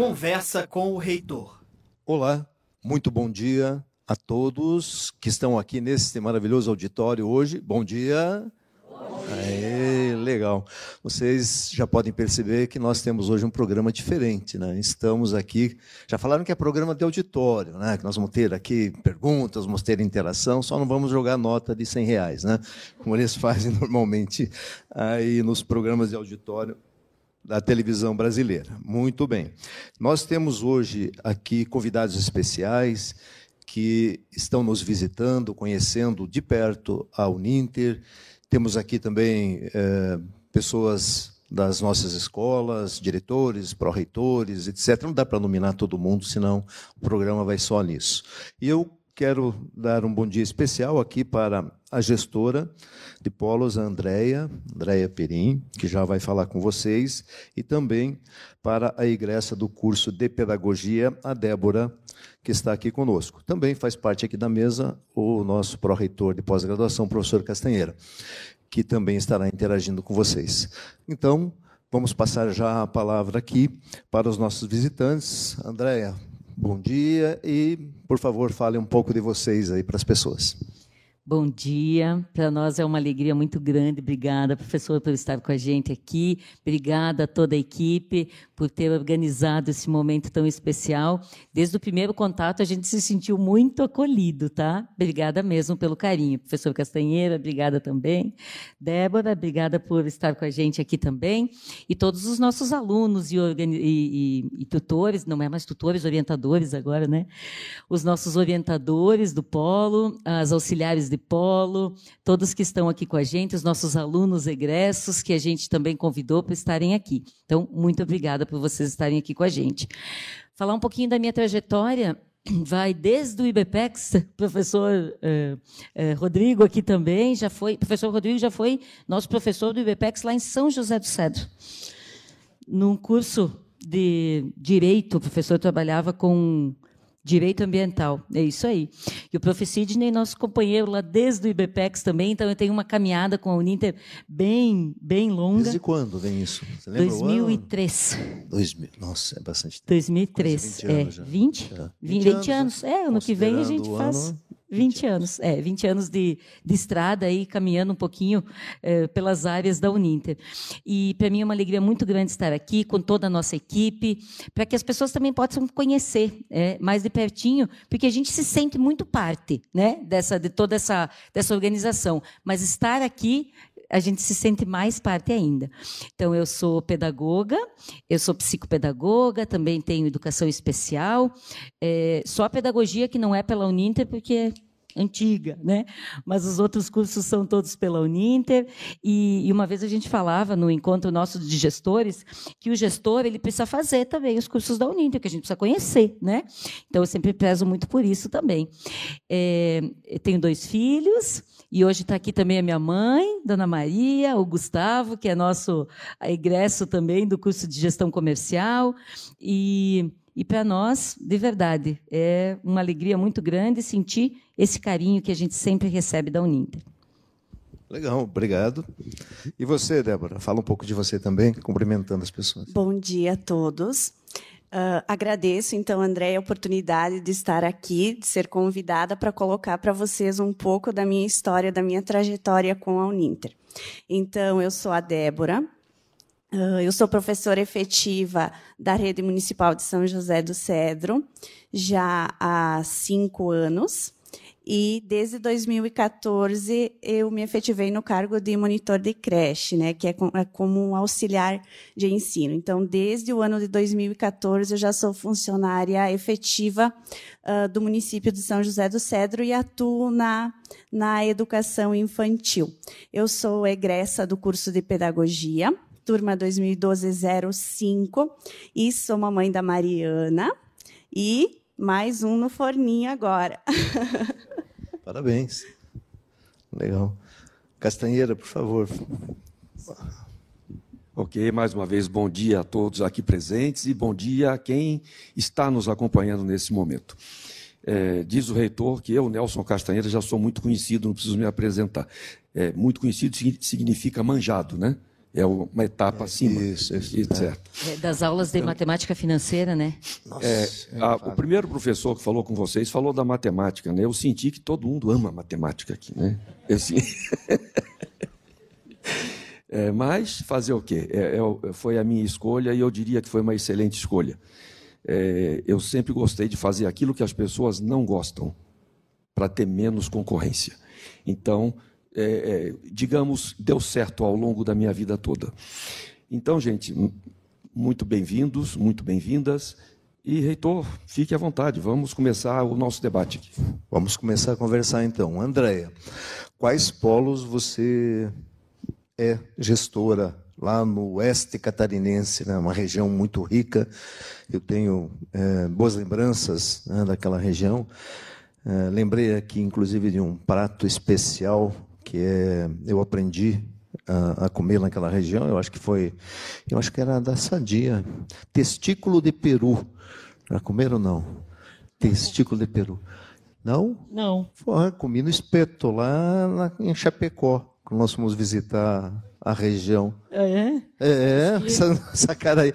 Conversa com o reitor. Olá, muito bom dia a todos que estão aqui nesse maravilhoso auditório hoje. Bom dia. Aê, legal. Vocês já podem perceber que nós temos hoje um programa diferente, né? Estamos aqui, já falaram que é programa de auditório, né? Que nós vamos ter aqui perguntas, vamos ter interação, só não vamos jogar nota de 100 reais, né? Como eles fazem normalmente aí nos programas de auditório da televisão brasileira. Muito bem. Nós temos hoje aqui convidados especiais que estão nos visitando, conhecendo de perto a Uninter. Temos aqui também é, pessoas das nossas escolas, diretores, pró-reitores, etc. Não dá para nominar todo mundo, senão o programa vai só nisso. E eu quero dar um bom dia especial aqui para a gestora de polos, a Andréia, Perim, que já vai falar com vocês, e também para a egressa do curso de pedagogia, a Débora, que está aqui conosco. Também faz parte aqui da mesa o nosso pró-reitor de pós-graduação, professor Castanheira, que também estará interagindo com vocês. Então, vamos passar já a palavra aqui para os nossos visitantes. Andréia, bom dia e, por favor, fale um pouco de vocês aí para as pessoas. Bom dia, para nós é uma alegria muito grande. Obrigada, professor, por estar com a gente aqui. Obrigada a toda a equipe por ter organizado esse momento tão especial. Desde o primeiro contato, a gente se sentiu muito acolhido, tá? Obrigada mesmo pelo carinho. Professor Castanheira, obrigada também. Débora, obrigada por estar com a gente aqui também. E todos os nossos alunos e, e, e, e tutores, não é mais tutores, orientadores agora, né? Os nossos orientadores do Polo, as auxiliares de Polo, todos que estão aqui com a gente, os nossos alunos egressos, que a gente também convidou para estarem aqui. Então, muito obrigada por vocês estarem aqui com a gente. Falar um pouquinho da minha trajetória vai desde o IBPEX, professor eh, eh, Rodrigo aqui também, já foi, professor Rodrigo já foi nosso professor do IBPEX lá em São José do Cedro. Num curso de direito, o professor trabalhava com Direito ambiental, é isso aí. E o Prof. Sidney, nosso companheiro lá desde o IBPEX também, então eu tenho uma caminhada com a Uninter bem, bem longa. Desde quando vem isso? Você lembra 2003. 2000, nossa, é bastante tempo. 2003, 20 é. 20? Já. 20, 20, 20 anos, é, ano que vem a gente faz... Ano... 20 anos, é, 20 anos de, de estrada aí, caminhando um pouquinho é, pelas áreas da Uninter. E para mim é uma alegria muito grande estar aqui com toda a nossa equipe, para que as pessoas também possam conhecer é, mais de pertinho, porque a gente se sente muito parte né, dessa, de toda essa dessa organização. Mas estar aqui a gente se sente mais parte ainda. Então, eu sou pedagoga, eu sou psicopedagoga, também tenho educação especial, é, só a pedagogia que não é pela Uninter, porque antiga, né? Mas os outros cursos são todos pela Uninter e, e, uma vez a gente falava no encontro nosso de gestores que o gestor ele precisa fazer também os cursos da Uninter, que a gente precisa conhecer, né? Então eu sempre prezo muito por isso também. É, tenho dois filhos e hoje está aqui também a minha mãe, Dona Maria, o Gustavo, que é nosso egresso também do curso de gestão comercial e e para nós, de verdade, é uma alegria muito grande sentir esse carinho que a gente sempre recebe da Uninter. Legal, obrigado. E você, Débora? Fala um pouco de você também, cumprimentando as pessoas. Bom dia a todos. Uh, agradeço, então, André, a oportunidade de estar aqui, de ser convidada para colocar para vocês um pouco da minha história, da minha trajetória com a Uninter. Então, eu sou a Débora, uh, eu sou professora efetiva da Rede Municipal de São José do Cedro, já há cinco anos. E desde 2014 eu me efetivei no cargo de monitor de creche, né, que é, é como um auxiliar de ensino. Então, desde o ano de 2014 eu já sou funcionária efetiva uh, do município de São José do Cedro e atuo na na educação infantil. Eu sou egressa do curso de pedagogia, turma 2012-05, e sou mamãe da Mariana e mais um no forninho agora. Parabéns. Legal. Castanheira, por favor. Ok, mais uma vez, bom dia a todos aqui presentes e bom dia a quem está nos acompanhando nesse momento. É, diz o reitor que eu, Nelson Castanheira, já sou muito conhecido, não preciso me apresentar. É, muito conhecido significa manjado, né? É uma etapa acima. Isso, isso. Etc. É, das aulas de então, matemática financeira, né? Nossa, é, a, o primeiro professor que falou com vocês falou da matemática, né? Eu senti que todo mundo ama matemática aqui, né? Assim... é, mas fazer o quê? É, é, foi a minha escolha e eu diria que foi uma excelente escolha. É, eu sempre gostei de fazer aquilo que as pessoas não gostam, para ter menos concorrência. Então, é, é, digamos, deu certo ao longo da minha vida toda. Então, gente, muito bem-vindos, muito bem-vindas. E, reitor, fique à vontade, vamos começar o nosso debate. Vamos começar a conversar então. Andréia, quais polos você é gestora lá no oeste catarinense, né, uma região muito rica? Eu tenho é, boas lembranças né, daquela região. É, lembrei aqui, inclusive, de um prato especial que é, eu aprendi a, a, comer naquela região. Eu acho que foi, eu acho que era da Sadia, testículo de peru. Já comeram ou não? Testículo de peru. Não? Não. Foi, comi no espeto lá na, em Chapecó, quando nós fomos visitar a região. Ah, é? É, essa, essa, cara aí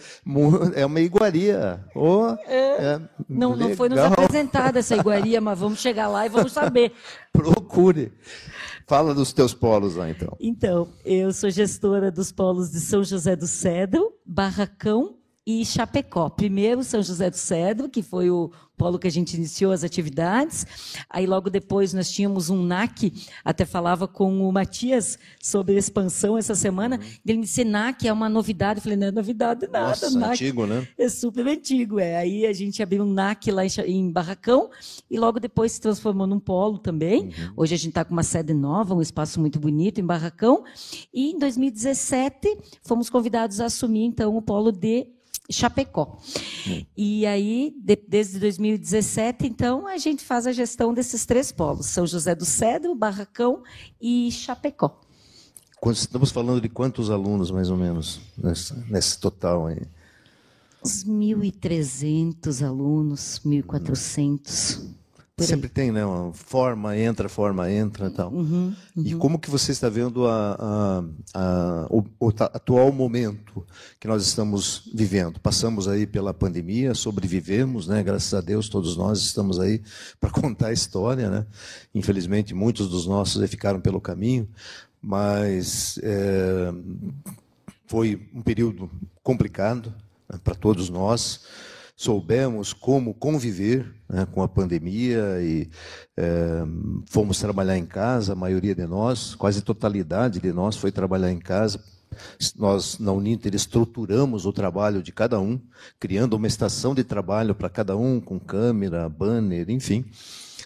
é uma iguaria. Oh, é. É não, não foi nos apresentada essa iguaria, mas vamos chegar lá e vamos saber. Procure. Fala dos teus polos lá, então. Então, eu sou gestora dos polos de São José do Cedro, Barracão e Chapecó. Primeiro, São José do Cedro, que foi o polo que a gente iniciou as atividades. Aí, logo depois, nós tínhamos um NAC, até falava com o Matias sobre expansão essa semana. Uhum. Ele me disse: NAC é uma novidade. Eu falei: não é novidade nada. Nossa, NAC antigo, né? É super antigo. É. Aí a gente abriu um NAC lá em Barracão e logo depois se transformou num polo também. Uhum. Hoje a gente está com uma sede nova, um espaço muito bonito em Barracão. E em 2017 fomos convidados a assumir então o polo de Chapecó. Hum. E aí, de, desde 2017, então, a gente faz a gestão desses três polos: São José do Cedro, Barracão e Chapecó. Estamos falando de quantos alunos, mais ou menos, nesse, nesse total aí? Uns 1.300 alunos, 1.400. Sempre tem, né? Uma forma entra, forma entra, tal. Uhum, uhum. E como que você está vendo a, a, a, o, o, atual momento que nós estamos vivendo? Passamos aí pela pandemia, sobrevivemos, né? Graças a Deus, todos nós estamos aí para contar a história, né? Infelizmente, muitos dos nossos ficaram pelo caminho, mas é, foi um período complicado né, para todos nós soubemos como conviver né, com a pandemia e é, fomos trabalhar em casa, a maioria de nós, quase totalidade de nós foi trabalhar em casa. Nós, na Uninter, estruturamos o trabalho de cada um, criando uma estação de trabalho para cada um, com câmera, banner, enfim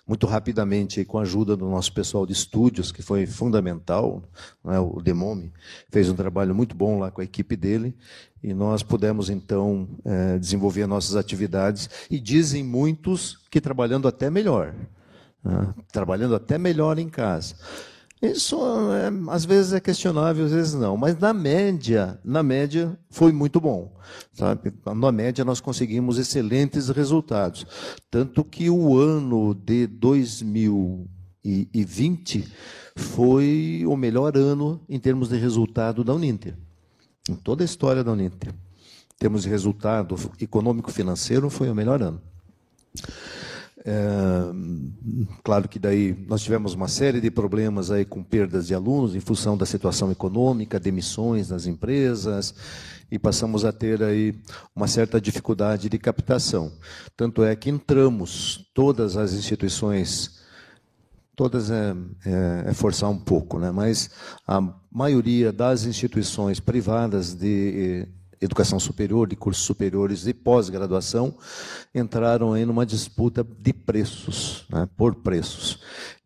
muito rapidamente, com a ajuda do nosso pessoal de estúdios, que foi fundamental, né, o Demome fez um trabalho muito bom lá com a equipe dele, e nós pudemos, então, é, desenvolver nossas atividades, e dizem muitos que trabalhando até melhor, né, trabalhando até melhor em casa. Isso é, às vezes é questionável, às vezes não. Mas na média, na média foi muito bom. Sabe? Na média nós conseguimos excelentes resultados. Tanto que o ano de 2020 foi o melhor ano em termos de resultado da Uninter. Em toda a história da Uninter. Em termos de resultado econômico-financeiro, foi o melhor ano. É, claro que daí nós tivemos uma série de problemas aí com perdas de alunos em função da situação econômica, demissões nas empresas e passamos a ter aí uma certa dificuldade de captação. Tanto é que entramos todas as instituições, todas é, é, é forçar um pouco, né? Mas a maioria das instituições privadas de educação superior, de cursos superiores e pós-graduação, entraram aí numa disputa de preços, né, por preços.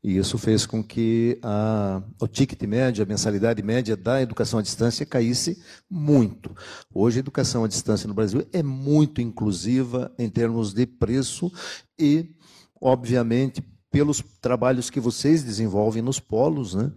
E isso fez com que a, o ticket médio, a mensalidade média da educação à distância caísse muito. Hoje, a educação à distância no Brasil é muito inclusiva em termos de preço e, obviamente, pelos trabalhos que vocês desenvolvem nos polos, né,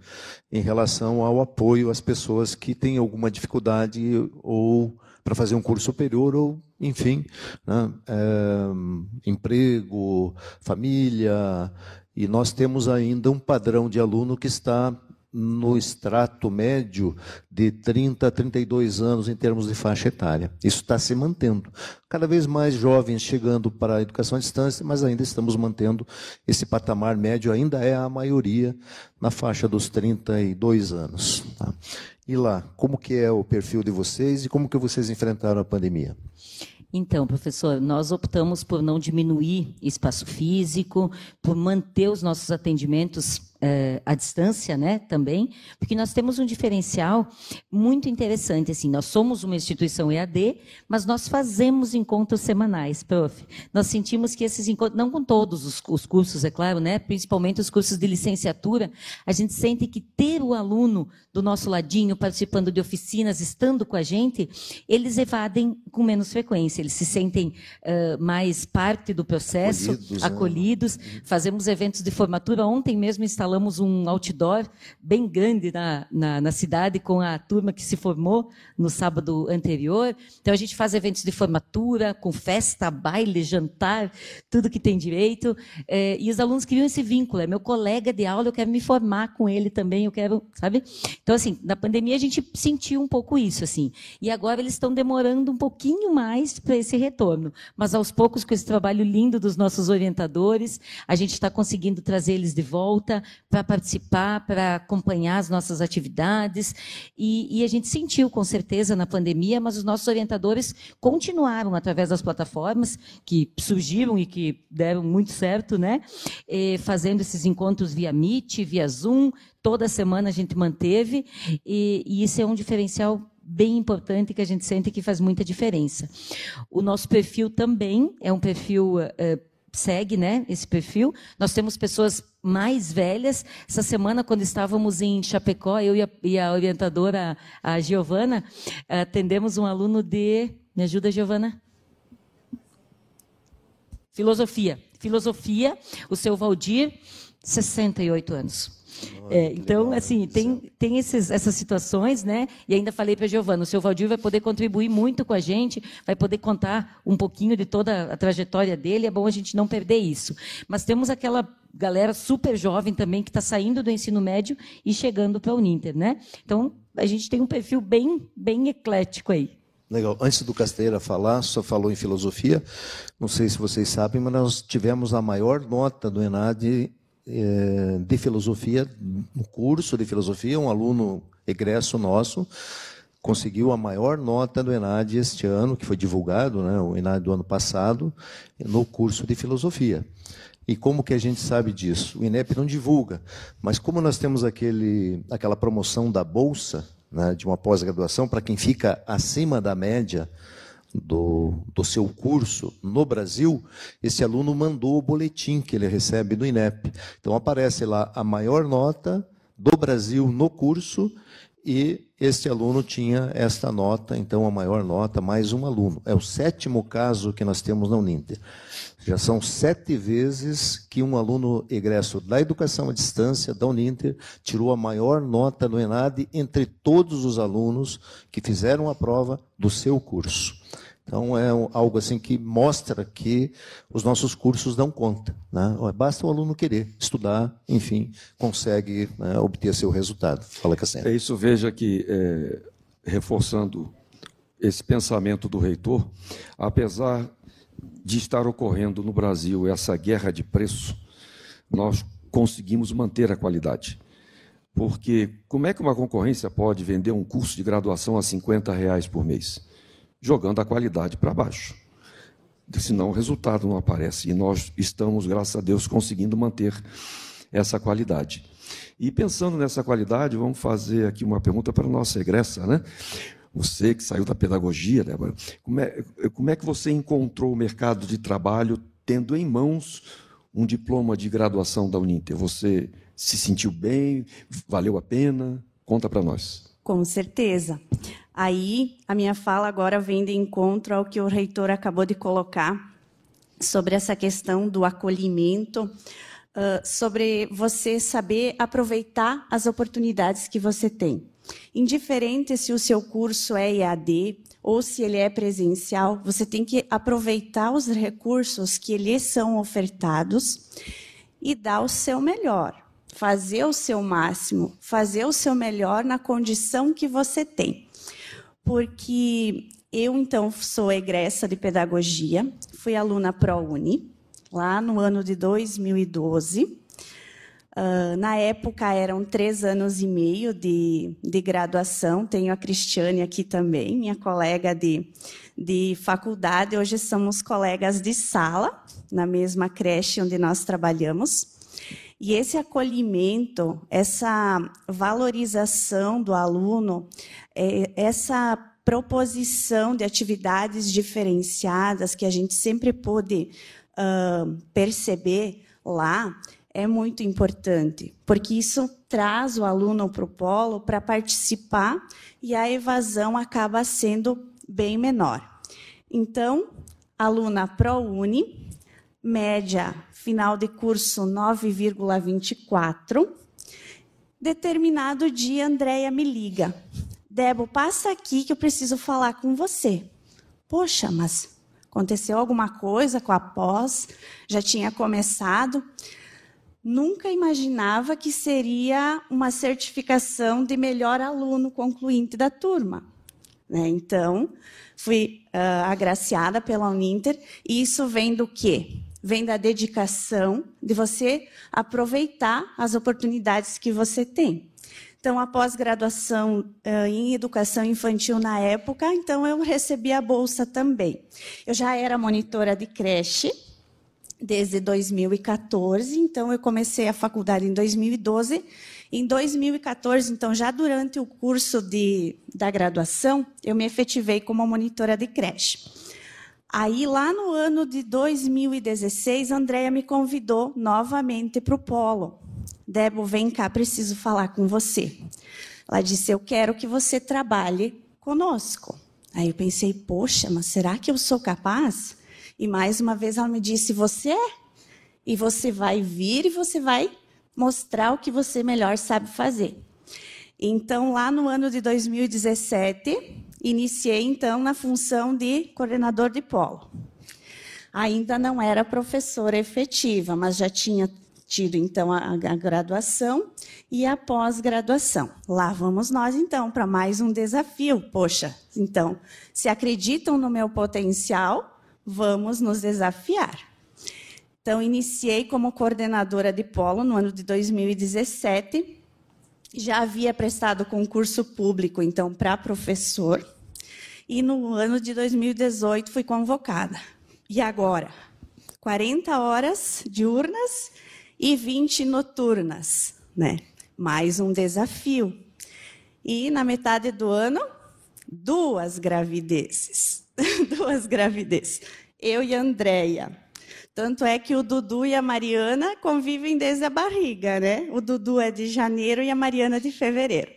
em relação ao apoio às pessoas que têm alguma dificuldade ou para fazer um curso superior ou, enfim, né, é, emprego, família. E nós temos ainda um padrão de aluno que está no extrato médio de 30 a 32 anos em termos de faixa etária. Isso está se mantendo. Cada vez mais jovens chegando para a educação à distância, mas ainda estamos mantendo esse patamar médio, ainda é a maioria na faixa dos 32 anos. Tá? E lá, como que é o perfil de vocês e como que vocês enfrentaram a pandemia? Então, professor, nós optamos por não diminuir espaço físico, por manter os nossos atendimentos é, à distância, né, também, porque nós temos um diferencial muito interessante, assim, nós somos uma instituição EAD, mas nós fazemos encontros semanais, prof. Nós sentimos que esses encontros, não com todos os, os cursos, é claro, né, principalmente os cursos de licenciatura, a gente sente que ter o aluno do nosso ladinho, participando de oficinas, estando com a gente, eles evadem com menos frequência, eles se sentem uh, mais parte do processo, acolhidos, acolhidos. Né? fazemos eventos de formatura, ontem mesmo instalamos instalamos um outdoor bem grande na, na, na, cidade com a turma que se formou no sábado anterior. Então, a gente faz eventos de formatura, com festa, baile, jantar, tudo que tem direito. É, e os alunos criam esse vínculo. É meu colega de aula, eu quero me formar com ele também, eu quero, sabe? Então, assim, na pandemia a gente sentiu um pouco isso, assim. E agora eles estão demorando um pouquinho mais para esse retorno. Mas, aos poucos, com esse trabalho lindo dos nossos orientadores, a gente está conseguindo trazer eles de volta, para participar, para acompanhar as nossas atividades. E, e, a gente sentiu, com certeza, na pandemia, mas os nossos orientadores continuaram através das plataformas que surgiram e que deram muito certo, né? E, fazendo esses encontros via Meet, via Zoom. Toda semana a gente manteve, e, e isso é um diferencial bem importante que a gente sente que faz muita diferença. O nosso perfil também é um perfil. Uh, segue né, esse perfil. Nós temos pessoas mais velhas. Essa semana, quando estávamos em Chapecó, eu e a, e a orientadora, a Giovana, atendemos um aluno de. Me ajuda, Giovana? Filosofia. Filosofia, o seu Valdir, 68 anos. É, então, assim, tem, tem esses, essas situações, né? E ainda falei para a Giovana, o seu Valdir vai poder contribuir muito com a gente, vai poder contar um pouquinho de toda a trajetória dele, é bom a gente não perder isso. Mas temos aquela galera super jovem também que está saindo do ensino médio e chegando para a Uninter, né? Então, a gente tem um perfil bem, bem eclético aí. Legal. Antes do Casteira falar, só falou em filosofia. Não sei se vocês sabem, mas nós tivemos a maior nota do ENAD é, de filosofia, no curso de filosofia, um aluno egresso nosso, conseguiu a maior nota do ENAD este ano, que foi divulgado, né, o ENAD do ano passado, no curso de filosofia. E como que a gente sabe disso? O INEP não divulga, mas como nós temos aquele, aquela promoção da bolsa, né, de uma pós-graduação, para quem fica acima da média do, do seu curso no Brasil, esse aluno mandou o boletim que ele recebe do INEP. Então aparece lá a maior nota do Brasil no curso e este aluno tinha esta nota, então a maior nota, mais um aluno. É o sétimo caso que nós temos na Uninter. Já são sete vezes que um aluno egresso da educação à distância da Uninter tirou a maior nota no ENAD entre todos os alunos que fizeram a prova do seu curso. Então é algo assim que mostra que os nossos cursos dão conta. Né? Basta o aluno querer estudar, enfim, consegue né, obter seu resultado. Fala, Cassandra. É isso, veja que, é, reforçando esse pensamento do reitor, apesar de estar ocorrendo no Brasil essa guerra de preço, nós conseguimos manter a qualidade. Porque como é que uma concorrência pode vender um curso de graduação a 50 reais por mês? jogando a qualidade para baixo. Senão o resultado não aparece. E nós estamos, graças a Deus, conseguindo manter essa qualidade. E pensando nessa qualidade, vamos fazer aqui uma pergunta para a nossa egressa, né? Você que saiu da pedagogia, Débora, como é, como é que você encontrou o mercado de trabalho tendo em mãos um diploma de graduação da Uninter? Você se sentiu bem? Valeu a pena? Conta para nós. Com certeza. Aí, a minha fala agora vem de encontro ao que o reitor acabou de colocar sobre essa questão do acolhimento, sobre você saber aproveitar as oportunidades que você tem. Indiferente se o seu curso é EAD ou se ele é presencial, você tem que aproveitar os recursos que lhe são ofertados e dar o seu melhor fazer o seu máximo, fazer o seu melhor na condição que você tem. Porque eu, então, sou egressa de pedagogia, fui aluna ProUni, lá no ano de 2012. Uh, na época eram três anos e meio de, de graduação. Tenho a Cristiane aqui também, minha colega de, de faculdade. Hoje somos colegas de sala, na mesma creche onde nós trabalhamos. E esse acolhimento, essa valorização do aluno, é, essa proposição de atividades diferenciadas que a gente sempre pôde uh, perceber lá, é muito importante, porque isso traz o aluno para o polo para participar e a evasão acaba sendo bem menor. Então, aluna ProUni, média final de curso 9,24. Determinado dia, Andréia me liga. Debo, passa aqui que eu preciso falar com você. Poxa, mas aconteceu alguma coisa com a pós? Já tinha começado? Nunca imaginava que seria uma certificação de melhor aluno concluinte da turma. Né? Então, fui uh, agraciada pela Uninter, e isso vem do quê? vem da dedicação de você aproveitar as oportunidades que você tem. Então, a pós-graduação uh, em educação infantil na época, então eu recebi a bolsa também. Eu já era monitora de creche desde 2014, então eu comecei a faculdade em 2012. Em 2014, então já durante o curso de, da graduação, eu me efetivei como monitora de creche. Aí, lá no ano de 2016, a Andrea me convidou novamente para o Polo. Debo, vem cá, preciso falar com você. Ela disse: Eu quero que você trabalhe conosco. Aí eu pensei: Poxa, mas será que eu sou capaz? E mais uma vez ela me disse: Você é? E você vai vir e você vai mostrar o que você melhor sabe fazer. Então, lá no ano de 2017, iniciei então na função de coordenador de polo. Ainda não era professora efetiva, mas já tinha tido então a, a graduação e a pós-graduação. Lá vamos nós então para mais um desafio. Poxa, então, se acreditam no meu potencial, vamos nos desafiar. Então, iniciei como coordenadora de polo no ano de 2017. Já havia prestado concurso público, então, para professor e no ano de 2018 fui convocada. E agora? 40 horas diurnas e 20 noturnas, né? Mais um desafio. E na metade do ano, duas gravidezes. duas gravidezes. Eu e a Andréia. Tanto é que o Dudu e a Mariana convivem desde a barriga, né? O Dudu é de janeiro e a Mariana de fevereiro.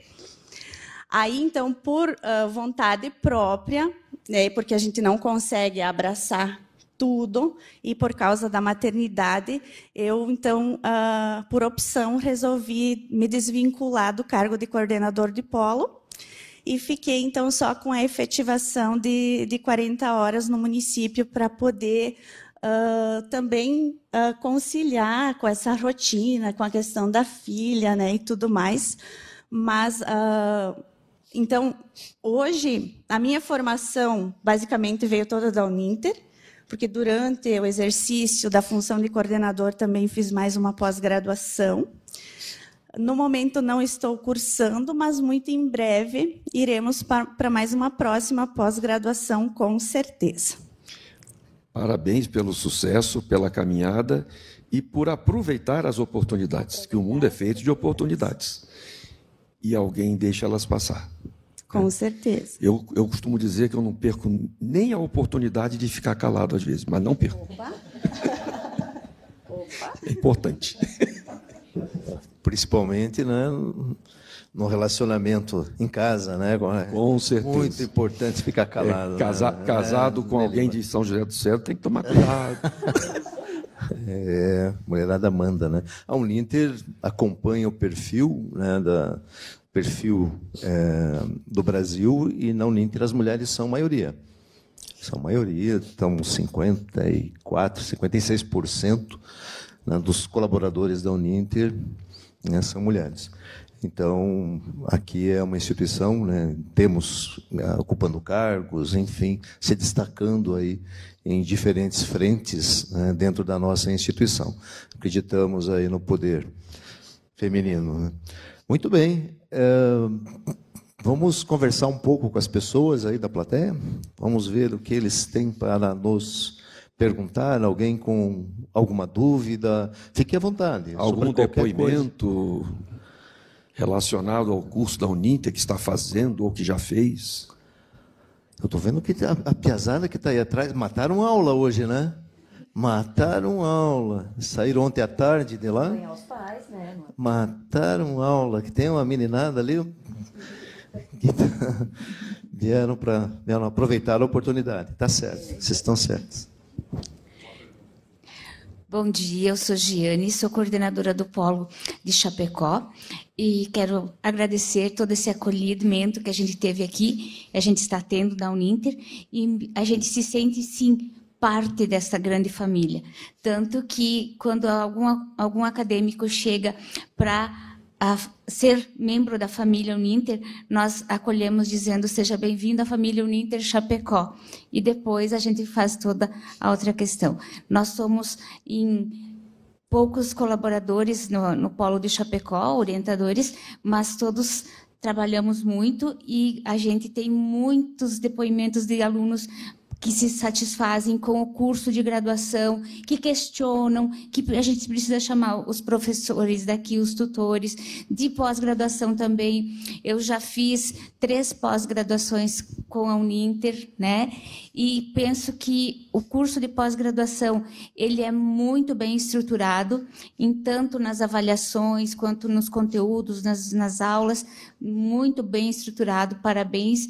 Aí, então, por uh, vontade própria, né, porque a gente não consegue abraçar tudo, e por causa da maternidade, eu, então, uh, por opção, resolvi me desvincular do cargo de coordenador de polo, e fiquei, então, só com a efetivação de, de 40 horas no município para poder uh, também uh, conciliar com essa rotina, com a questão da filha né, e tudo mais. Mas uh, então, hoje, a minha formação basicamente veio toda da Uninter, porque durante o exercício da função de coordenador também fiz mais uma pós-graduação. No momento não estou cursando, mas muito em breve iremos para mais uma próxima pós-graduação, com certeza. Parabéns pelo sucesso, pela caminhada e por aproveitar as oportunidades, que o mundo é feito de oportunidades e alguém deixa elas passar. Com é. certeza. Eu, eu costumo dizer que eu não perco nem a oportunidade de ficar calado às vezes, mas não perco. Opa. Opa. É importante. Principalmente né, no relacionamento em casa, né? Com certeza. Muito importante ficar calado. É, casa, né? Casado é, com alguém de São José do Céu tem que tomar cuidado. É, mulherada manda, né? A Uninter acompanha o perfil né, da perfil é, do Brasil e na Uninter as mulheres são maioria. São maioria, estão 54, 56% né, dos colaboradores da Uninter né, são mulheres. Então, aqui é uma instituição, né, temos né, ocupando cargos, enfim, se destacando aí em diferentes frentes né, dentro da nossa instituição. Acreditamos aí no poder feminino. Né? Muito bem. É, vamos conversar um pouco com as pessoas aí da plateia? Vamos ver o que eles têm para nos perguntar, alguém com alguma dúvida, fique à vontade. Algum depoimento coisa. relacionado ao curso da Uninter que está fazendo ou que já fez? Eu estou vendo que a, a piazada que está aí atrás mataram aula hoje, né? Mataram aula. Saíram ontem à tarde de lá. Os pais, né? Mataram aula. Que tem uma meninada ali que tá, vieram para aproveitar a oportunidade. Tá certo. Vocês estão certos. Bom dia, eu sou Giane, sou coordenadora do Polo de Chapecó e quero agradecer todo esse acolhimento que a gente teve aqui, a gente está tendo da Uninter e a gente se sente sim parte dessa grande família. Tanto que quando algum, algum acadêmico chega para a ser membro da família Uninter, nós acolhemos dizendo seja bem-vindo à família Uninter Chapecó. E depois a gente faz toda a outra questão. Nós somos em poucos colaboradores no, no polo de Chapecó, orientadores, mas todos trabalhamos muito e a gente tem muitos depoimentos de alunos que se satisfazem com o curso de graduação, que questionam, que a gente precisa chamar os professores daqui, os tutores, de pós-graduação também. Eu já fiz três pós-graduações com a Uninter, né? E penso que o curso de pós-graduação ele é muito bem estruturado, em tanto nas avaliações quanto nos conteúdos, nas, nas aulas, muito bem estruturado. Parabéns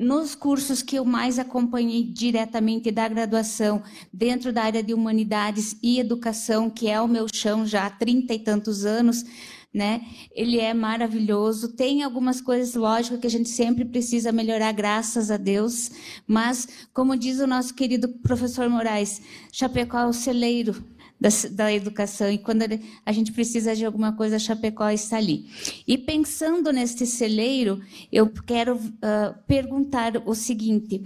nos cursos que eu mais acompanhei diretamente da graduação, dentro da área de humanidades e educação, que é o meu chão já há trinta e tantos anos, né? Ele é maravilhoso. Tem algumas coisas, lógico, que a gente sempre precisa melhorar, graças a Deus. Mas, como diz o nosso querido professor Moraes, Chapecó é o celeiro da, da educação, e quando a gente precisa de alguma coisa, Chapecó está ali. E pensando neste celeiro, eu quero uh, perguntar o seguinte: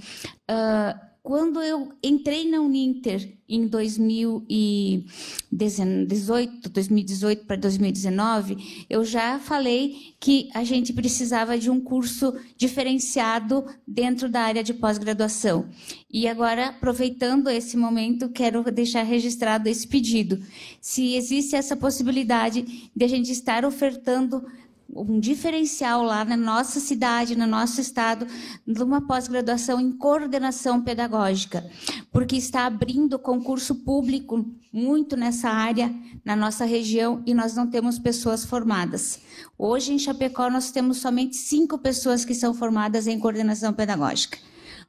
uh, quando eu entrei na Uninter em 2018, 2018 para 2019, eu já falei que a gente precisava de um curso diferenciado dentro da área de pós-graduação. E agora, aproveitando esse momento, quero deixar registrado esse pedido. Se existe essa possibilidade de a gente estar ofertando um diferencial lá na nossa cidade, no nosso estado, de uma pós-graduação em coordenação pedagógica, porque está abrindo concurso público muito nessa área, na nossa região, e nós não temos pessoas formadas. Hoje, em Chapecó, nós temos somente cinco pessoas que são formadas em coordenação pedagógica,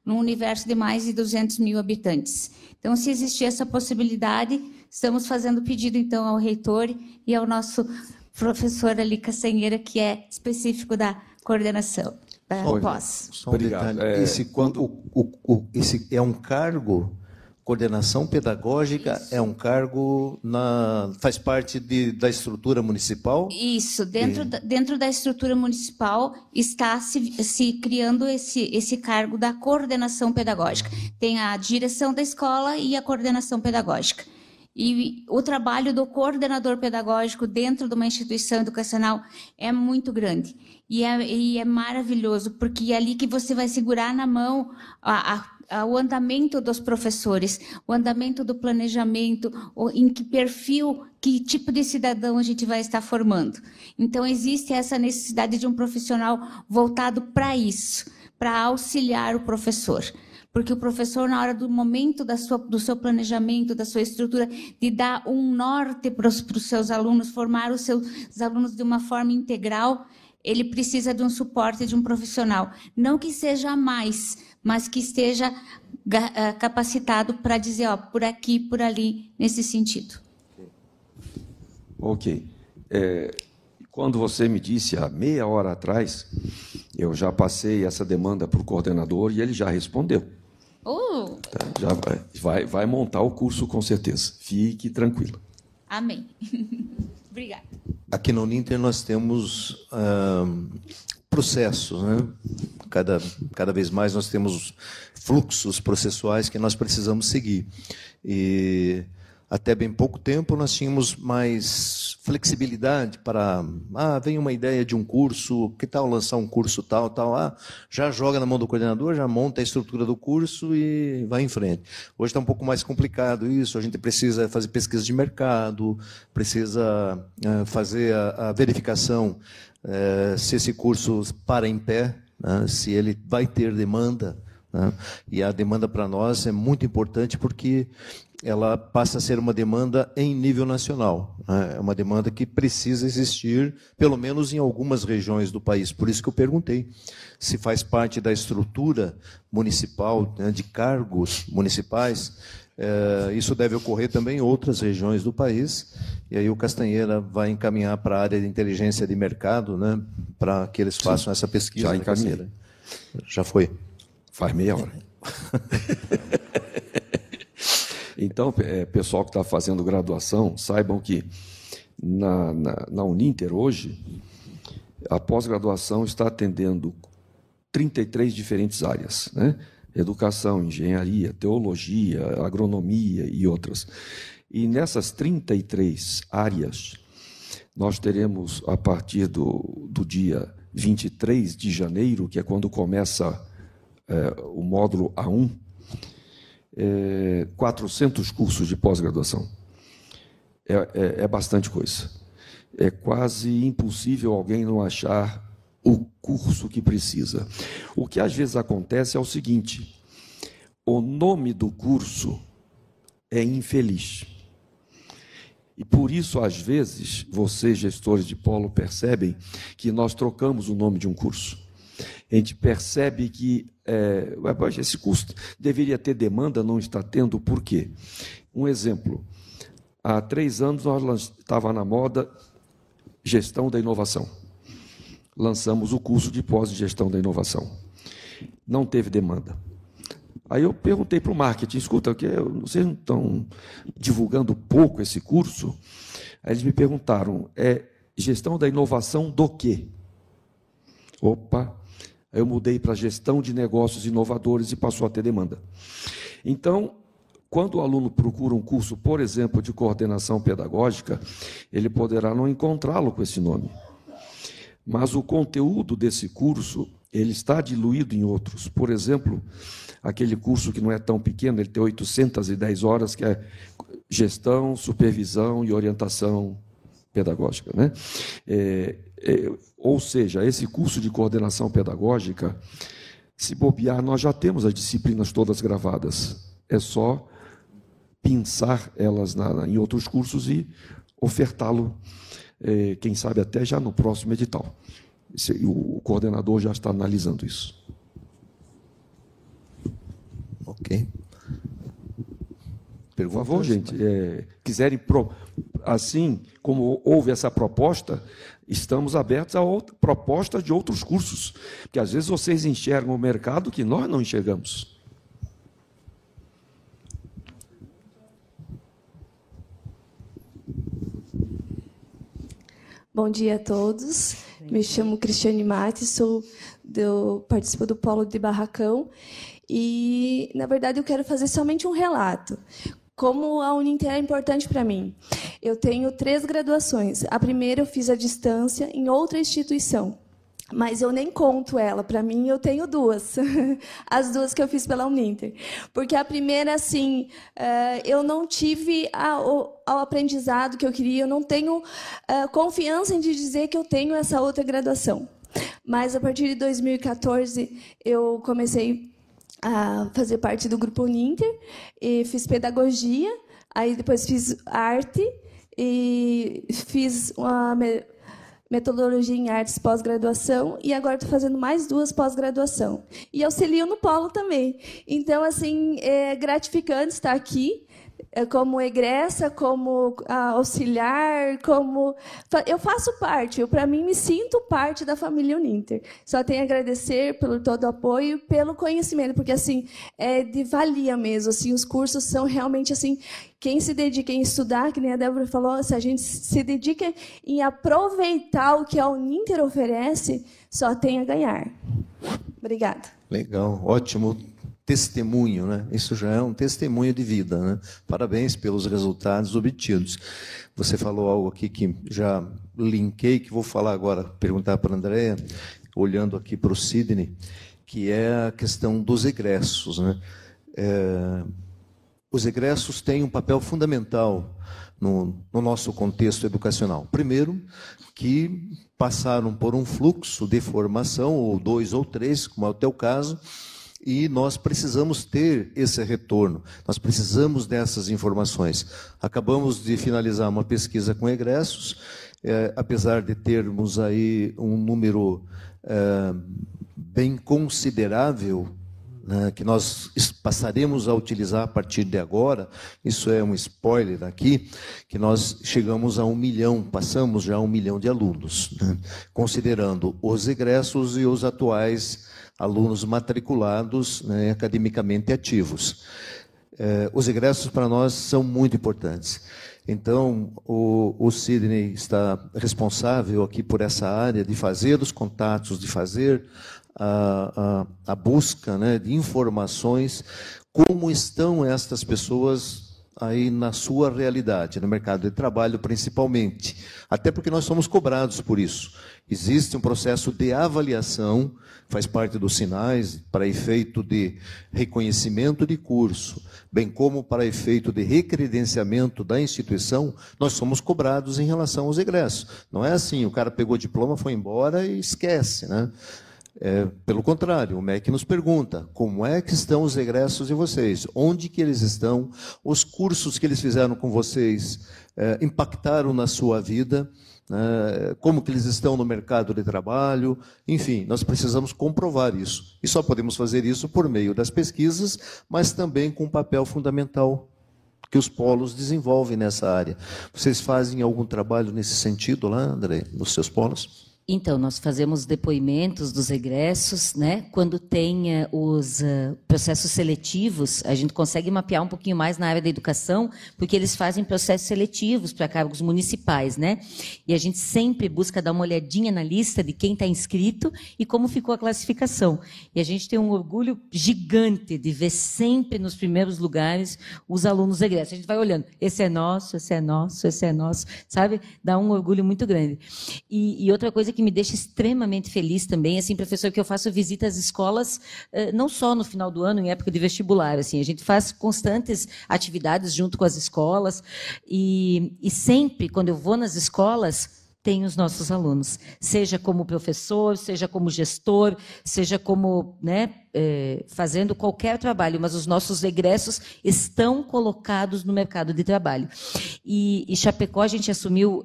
num universo de mais de 200 mil habitantes. Então, se existir essa possibilidade, estamos fazendo pedido, então, ao reitor e ao nosso professora ali Castanheira, que é específico da coordenação da pós. Só um Obrigado. É... Esse, quando, o, o, esse é um cargo, coordenação pedagógica Isso. é um cargo, na, faz parte de, da estrutura municipal? Isso, dentro, e... da, dentro da estrutura municipal está se, se criando esse, esse cargo da coordenação pedagógica. Tem a direção da escola e a coordenação pedagógica. E o trabalho do coordenador pedagógico dentro de uma instituição educacional é muito grande. E é, e é maravilhoso, porque é ali que você vai segurar na mão a, a o andamento dos professores, o andamento do planejamento, em que perfil, que tipo de cidadão a gente vai estar formando. Então, existe essa necessidade de um profissional voltado para isso, para auxiliar o professor porque o professor, na hora do momento sua, do seu planejamento, da sua estrutura, de dar um norte para os, para os seus alunos, formar os seus alunos de uma forma integral, ele precisa de um suporte de um profissional. Não que seja mais, mas que esteja eh, capacitado para dizer, ó, por aqui, por ali, nesse sentido. Ok. É, quando você me disse há meia hora atrás, eu já passei essa demanda para o coordenador e ele já respondeu. Uh. Já vai, vai, vai montar o curso com certeza. Fique tranquilo. Amém. Obrigada. Aqui no Uninter nós temos ah, processos, né? Cada, cada vez mais nós temos fluxos processuais que nós precisamos seguir. E até bem pouco tempo nós tínhamos mais flexibilidade para ah vem uma ideia de um curso que tal lançar um curso tal tal ah já joga na mão do coordenador já monta a estrutura do curso e vai em frente hoje está um pouco mais complicado isso a gente precisa fazer pesquisa de mercado precisa uh, fazer a, verificação uh, se esse curso para em pé né, se ele vai ter demanda né? E a demanda para nós é muito importante porque ela passa a ser uma demanda em nível nacional. Né? É uma demanda que precisa existir, pelo menos em algumas regiões do país. Por isso que eu perguntei se faz parte da estrutura municipal, né, de cargos municipais. É, isso deve ocorrer também em outras regiões do país. E aí o Castanheira vai encaminhar para a área de inteligência de mercado, né, para que eles façam essa pesquisa. Já encaminhei. Já foi. Faz meia hora. então, é, pessoal que está fazendo graduação, saibam que na, na, na Uninter hoje, a pós-graduação está atendendo 33 diferentes áreas, né? Educação, engenharia, teologia, agronomia e outras. E nessas 33 áreas, nós teremos, a partir do, do dia 23 de janeiro, que é quando começa é, o módulo A1, é, 400 cursos de pós-graduação. É, é, é bastante coisa. É quase impossível alguém não achar o curso que precisa. O que às vezes acontece é o seguinte: o nome do curso é infeliz. E por isso, às vezes, vocês, gestores de polo, percebem que nós trocamos o nome de um curso a gente percebe que é, esse custo deveria ter demanda, não está tendo, por quê? Um exemplo. Há três anos nós estava na moda gestão da inovação. Lançamos o curso de pós-gestão da inovação. Não teve demanda. Aí eu perguntei para o marketing, escuta, que vocês não estão divulgando pouco esse curso? Aí eles me perguntaram, é gestão da inovação do quê? Opa, eu mudei para gestão de negócios inovadores e passou a ter demanda. Então, quando o aluno procura um curso, por exemplo, de coordenação pedagógica, ele poderá não encontrá-lo com esse nome. Mas o conteúdo desse curso, ele está diluído em outros. Por exemplo, aquele curso que não é tão pequeno, ele tem 810 horas, que é gestão, supervisão e orientação pedagógica. Né? É, é, ou seja, esse curso de coordenação pedagógica, se bobear, nós já temos as disciplinas todas gravadas. É só pensar elas na, em outros cursos e ofertá-lo, é, quem sabe até já no próximo edital. Esse, o, o coordenador já está analisando isso. Ok. Por favor, gente, é, quiserem, pro, assim como houve essa proposta, estamos abertos a outra, propostas de outros cursos, porque às vezes vocês enxergam o mercado que nós não enxergamos. Bom dia a todos. Me chamo Cristiane Mates, sou do, participo do Polo de Barracão e, na verdade, eu quero fazer somente um relato como a Uninter é importante para mim. Eu tenho três graduações. A primeira eu fiz à distância em outra instituição, mas eu nem conto ela. Para mim, eu tenho duas, as duas que eu fiz pela Uninter, porque a primeira, assim, eh, eu não tive o aprendizado que eu queria. Eu não tenho eh, confiança em dizer que eu tenho essa outra graduação. Mas a partir de 2014 eu comecei a fazer parte do grupo Uninter e fiz pedagogia, aí depois fiz arte e fiz uma metodologia em artes pós-graduação e agora estou fazendo mais duas pós-graduação e auxilio no polo também. Então assim é gratificante estar aqui como egressa, como ah, auxiliar, como eu faço parte. Eu para mim me sinto parte da família Uninter. Só tenho a agradecer pelo todo o apoio, pelo conhecimento, porque assim é de valia mesmo. Assim, os cursos são realmente assim quem se dedica em estudar, que nem a Débora falou, se a gente se dedica em aproveitar o que a Uninter oferece, só tem a ganhar. Obrigada. Legal, ótimo testemunho, né? Isso já é um testemunho de vida, né? Parabéns pelos resultados obtidos. Você falou algo aqui que já linkei, que vou falar agora, perguntar para a Andréia, olhando aqui para o Sidney, que é a questão dos egressos, né? É, os egressos têm um papel fundamental no, no, nosso contexto educacional. Primeiro, que passaram por um fluxo de formação, ou dois ou três, como é o teu caso, e nós precisamos ter esse retorno, nós precisamos dessas informações. Acabamos de finalizar uma pesquisa com egressos, é, apesar de termos aí um número é, bem considerável né, que nós passaremos a utilizar a partir de agora, isso é um spoiler aqui, que nós chegamos a um milhão, passamos já a um milhão de alunos, né, considerando os egressos e os atuais alunos matriculados né, academicamente ativos. É, os egressos para nós são muito importantes. Então, o, o Sidney está responsável aqui por essa área de fazer os contatos, de fazer a, a, a busca né, de informações, como estão estas pessoas aí na sua realidade, no mercado de trabalho principalmente. Até porque nós somos cobrados por isso. Existe um processo de avaliação, faz parte dos sinais, para efeito de reconhecimento de curso, bem como para efeito de recredenciamento da instituição, nós somos cobrados em relação aos egressos. Não é assim, o cara pegou diploma, foi embora e esquece, né? É, pelo contrário, o MEC nos pergunta como é que estão os egressos de vocês, onde que eles estão, os cursos que eles fizeram com vocês é, impactaram na sua vida, né, como que eles estão no mercado de trabalho, enfim, nós precisamos comprovar isso. E só podemos fazer isso por meio das pesquisas, mas também com um papel fundamental que os polos desenvolvem nessa área. Vocês fazem algum trabalho nesse sentido lá, André, nos seus polos? Então, nós fazemos depoimentos dos egressos, né? Quando tem uh, os uh, processos seletivos, a gente consegue mapear um pouquinho mais na área da educação, porque eles fazem processos seletivos para cargos municipais, né? E a gente sempre busca dar uma olhadinha na lista de quem está inscrito e como ficou a classificação. E a gente tem um orgulho gigante de ver sempre nos primeiros lugares os alunos egressos. A gente vai olhando, esse é nosso, esse é nosso, esse é nosso, sabe? Dá um orgulho muito grande. E, e outra coisa que me deixa extremamente feliz também, assim, professor, que eu faço visita às escolas, eh, não só no final do ano, em época de vestibular, assim, a gente faz constantes atividades junto com as escolas e, e sempre, quando eu vou nas escolas, tem os nossos alunos, seja como professor, seja como gestor, seja como né, é, fazendo qualquer trabalho, mas os nossos egressos estão colocados no mercado de trabalho. E, e Chapecó a gente assumiu uh,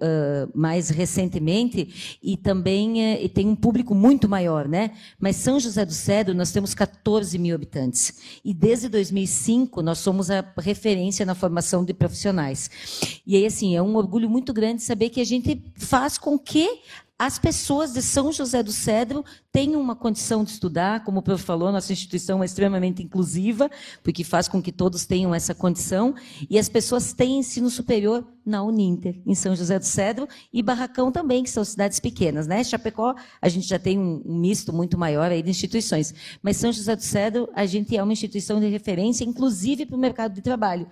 mais recentemente e também uh, e tem um público muito maior, né? Mas São José do Cedro nós temos 14 mil habitantes e desde 2005 nós somos a referência na formação de profissionais. E aí assim é um orgulho muito grande saber que a gente faz com que as pessoas de São José do Cedro têm uma condição de estudar, como o professor falou, nossa instituição é extremamente inclusiva, porque faz com que todos tenham essa condição, e as pessoas têm ensino superior na Uninter, em São José do Cedro, e Barracão também, que são cidades pequenas. Né? Chapecó, a gente já tem um, um misto muito maior aí de instituições, mas São José do Cedro, a gente é uma instituição de referência, inclusive para o mercado de trabalho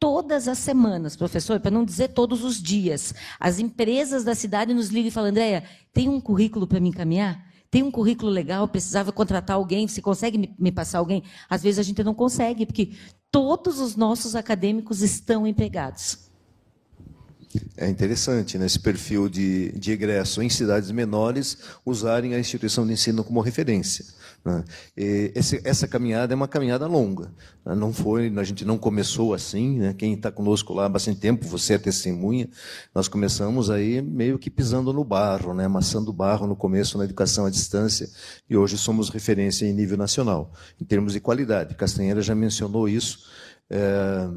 todas as semanas, professor, para não dizer todos os dias, as empresas da cidade nos ligam e falam, Andréia, tem um currículo para me encaminhar? Tem um currículo legal, precisava contratar alguém, você consegue me, me passar alguém? Às vezes a gente não consegue, porque todos os nossos acadêmicos estão empregados. É interessante, né, esse perfil de, de egresso em cidades menores usarem a instituição de ensino como referência. Né? Esse, essa caminhada é uma caminhada longa. Né? Não foi, a gente não começou assim. Né? Quem está conosco lá há bastante tempo, você é testemunha. Nós começamos aí meio que pisando no barro, né? amassando barro no começo na educação à distância. E hoje somos referência em nível nacional, em termos de qualidade. Castanheira já mencionou isso. É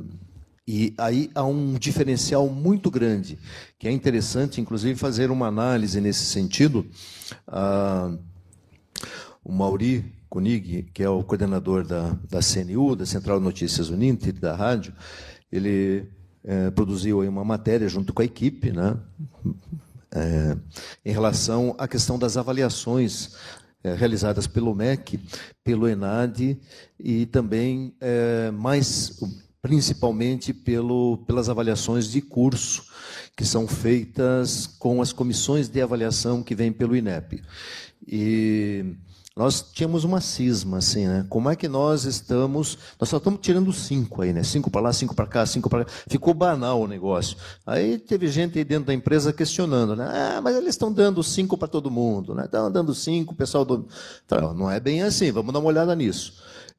E aí há um diferencial muito grande, que é interessante, inclusive, fazer uma análise nesse sentido. Ah, o Mauri Konig, que é o coordenador da, da CNU, da Central de Notícias Uninter, da rádio, ele é, produziu uma matéria junto com a equipe, né, é, em relação à questão das avaliações é, realizadas pelo MEC, pelo ENAD e também é, mais principalmente pelo, pelas avaliações de curso que são feitas com as comissões de avaliação que vêm pelo INEP. E nós tínhamos uma cisma, assim, né? Como é que nós estamos. Nós só estamos tirando cinco aí, né? Cinco para lá, cinco para cá, cinco para cá. Ficou banal o negócio. Aí teve gente aí dentro da empresa questionando, né? Ah, mas eles estão dando cinco para todo mundo, né? Estão dando cinco, o pessoal do. Não é bem assim, vamos dar uma olhada nisso.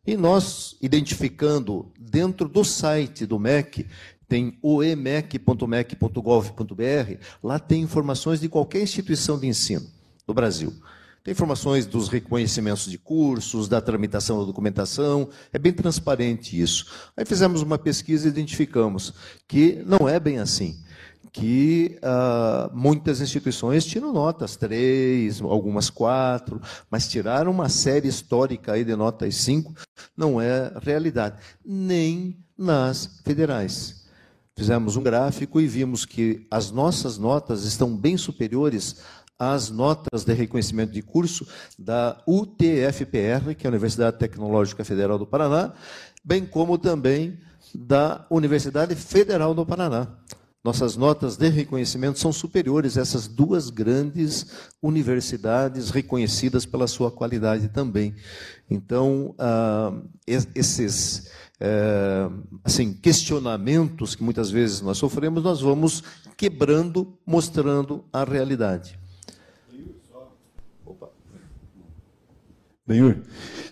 E nós, identificando dentro do site do MEC, tem o emec.mec.gov.br, lá tem informações de qualquer instituição de ensino do Brasil. Tem informações dos reconhecimentos de cursos, da tramitação da documentação, é bem transparente isso. Aí fizemos uma pesquisa e identificamos que não é bem assim. Que ah, muitas instituições tiram notas três, algumas quatro, mas tirar uma série histórica aí de notas cinco não é realidade, nem nas federais. Fizemos um gráfico e vimos que as nossas notas estão bem superiores as notas de reconhecimento de curso da UTFPR, que é a Universidade Tecnológica Federal do Paraná, bem como também da Universidade Federal do Paraná. Nossas notas de reconhecimento são superiores a essas duas grandes universidades reconhecidas pela sua qualidade também. Então, ah, esses eh, assim, questionamentos que muitas vezes nós sofremos, nós vamos quebrando, mostrando a realidade. Benhur,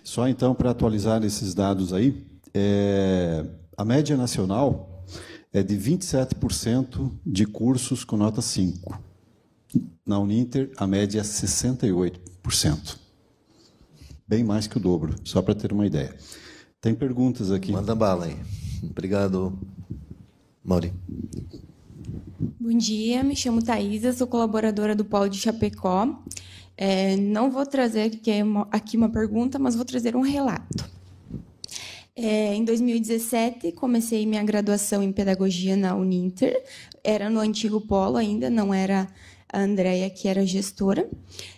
só então para atualizar esses dados aí, é, a média nacional é de 27% de cursos com nota 5. Na Uninter, a média é 68%. Bem mais que o dobro, só para ter uma ideia. Tem perguntas aqui. Manda bala aí. Obrigado, Mauri. Bom dia, me chamo Thaisa, sou colaboradora do Polo de Chapecó. É, não vou trazer aqui uma, aqui uma pergunta, mas vou trazer um relato. É, em 2017, comecei minha graduação em pedagogia na Uninter. Era no antigo polo ainda, não era a Andrea que era gestora.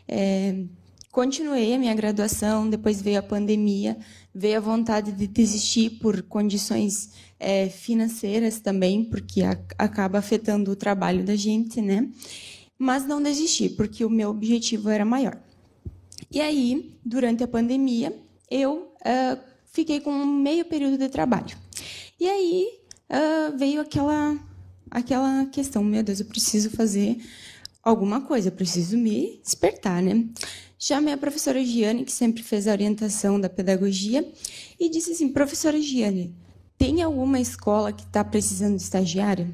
É, continuei a minha graduação, depois veio a pandemia, veio a vontade de desistir por condições é, financeiras também, porque a, acaba afetando o trabalho da gente, né? mas não desisti, porque o meu objetivo era maior. E aí, durante a pandemia, eu uh, fiquei com meio período de trabalho. E aí uh, veio aquela, aquela questão: meu Deus, eu preciso fazer alguma coisa, eu preciso me despertar, né? Chamei a professora Giane, que sempre fez a orientação da pedagogia, e disse assim: professora Giane, tem alguma escola que está precisando de estagiária?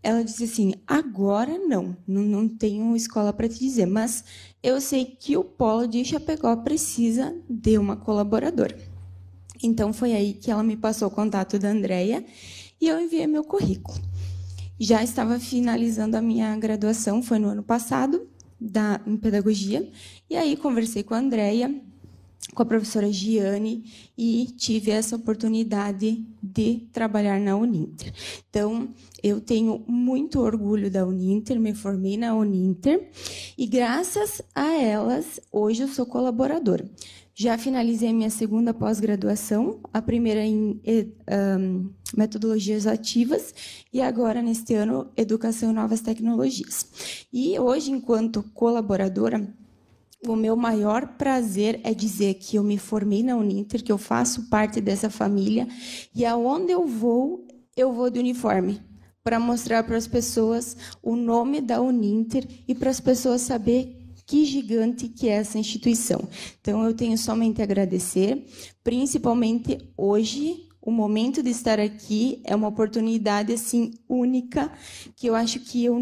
Ela disse assim: agora não, não, não tenho escola para te dizer, mas eu sei que o Polo de Chapecó precisa de uma colaboradora. Então foi aí que ela me passou o contato da Andrea e eu enviei meu currículo. Já estava finalizando a minha graduação, foi no ano passado, da, em pedagogia, e aí conversei com a Andrea, com a professora Giane e tive essa oportunidade de trabalhar na Uninter. Então, eu tenho muito orgulho da Uninter, me formei na Uninter e graças a elas hoje eu sou colaboradora. Já finalizei minha segunda pós-graduação, a primeira em um, metodologias ativas e agora neste ano educação e novas tecnologias. E hoje, enquanto colaboradora, o meu maior prazer é dizer que eu me formei na Uninter, que eu faço parte dessa família e aonde eu vou, eu vou de uniforme para mostrar para as pessoas o nome da Uninter e para as pessoas saber que gigante que é essa instituição. Então eu tenho somente a agradecer, principalmente hoje o momento de estar aqui é uma oportunidade assim única que eu acho que eu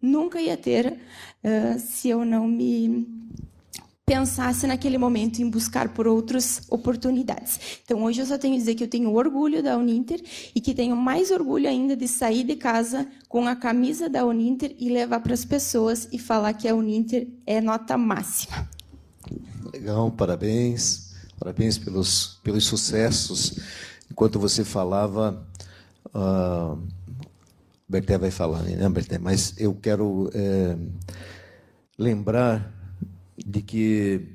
nunca ia ter uh, se eu não me pensasse naquele momento em buscar por outras oportunidades. Então, hoje eu só tenho a dizer que eu tenho orgulho da Uninter e que tenho mais orgulho ainda de sair de casa com a camisa da Uninter e levar para as pessoas e falar que a Uninter é nota máxima. Legal, parabéns. Parabéns pelos, pelos sucessos. Enquanto você falava, uh, Berté vai falar, né, Berté? Mas eu quero é, lembrar de que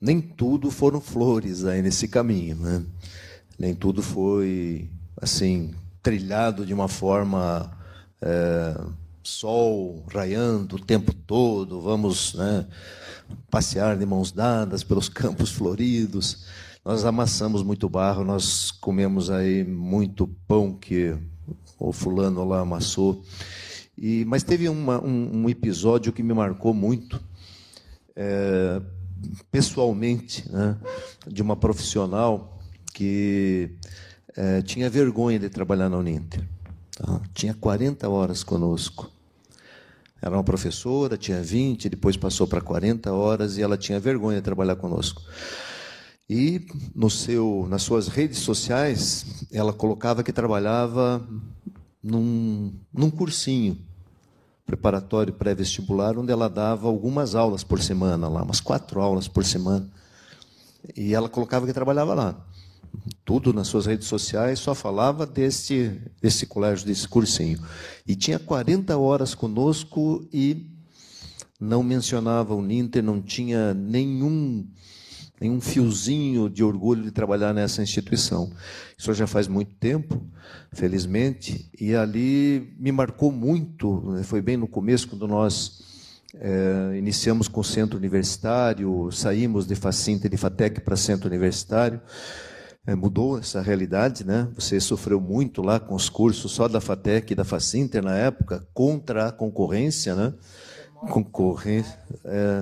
nem tudo foram flores aí nesse caminho, né? Nem tudo foi assim trilhado de uma forma é, sol raiando o tempo todo, vamos né, passear de mãos dadas pelos campos floridos. Nós amassamos muito barro, nós comemos aí muito pão que o fulano lá amassou. E, mas teve uma, um, um, episódio que me marcou muito, é, pessoalmente, né, de uma profissional que é, tinha vergonha de trabalhar na Uninter. Tá? Tinha 40 horas conosco. Era uma professora, tinha 20, depois passou para 40 horas e ela tinha vergonha de trabalhar conosco. E no seu, nas suas redes sociais, ela colocava que trabalhava num, num cursinho preparatório pré-vestibular, onde ela dava algumas aulas por semana lá, umas quatro aulas por semana. E ela colocava que trabalhava lá. Tudo nas suas redes sociais só falava desse, desse colégio, desse cursinho. E tinha 40 horas conosco e não mencionava o Ninter, não tinha nenhum nenhum fiozinho de orgulho de trabalhar nessa instituição. Isso já faz muito tempo, felizmente, e ali me marcou muito. Né? Foi bem no começo, quando nós é, iniciamos com o centro universitário, saímos de Facinta e de Fatec para centro universitário. É, mudou essa realidade, né? Você sofreu muito lá com os cursos só da Fatec e da Facinter na época, contra a concorrência, né? Concorrência, é,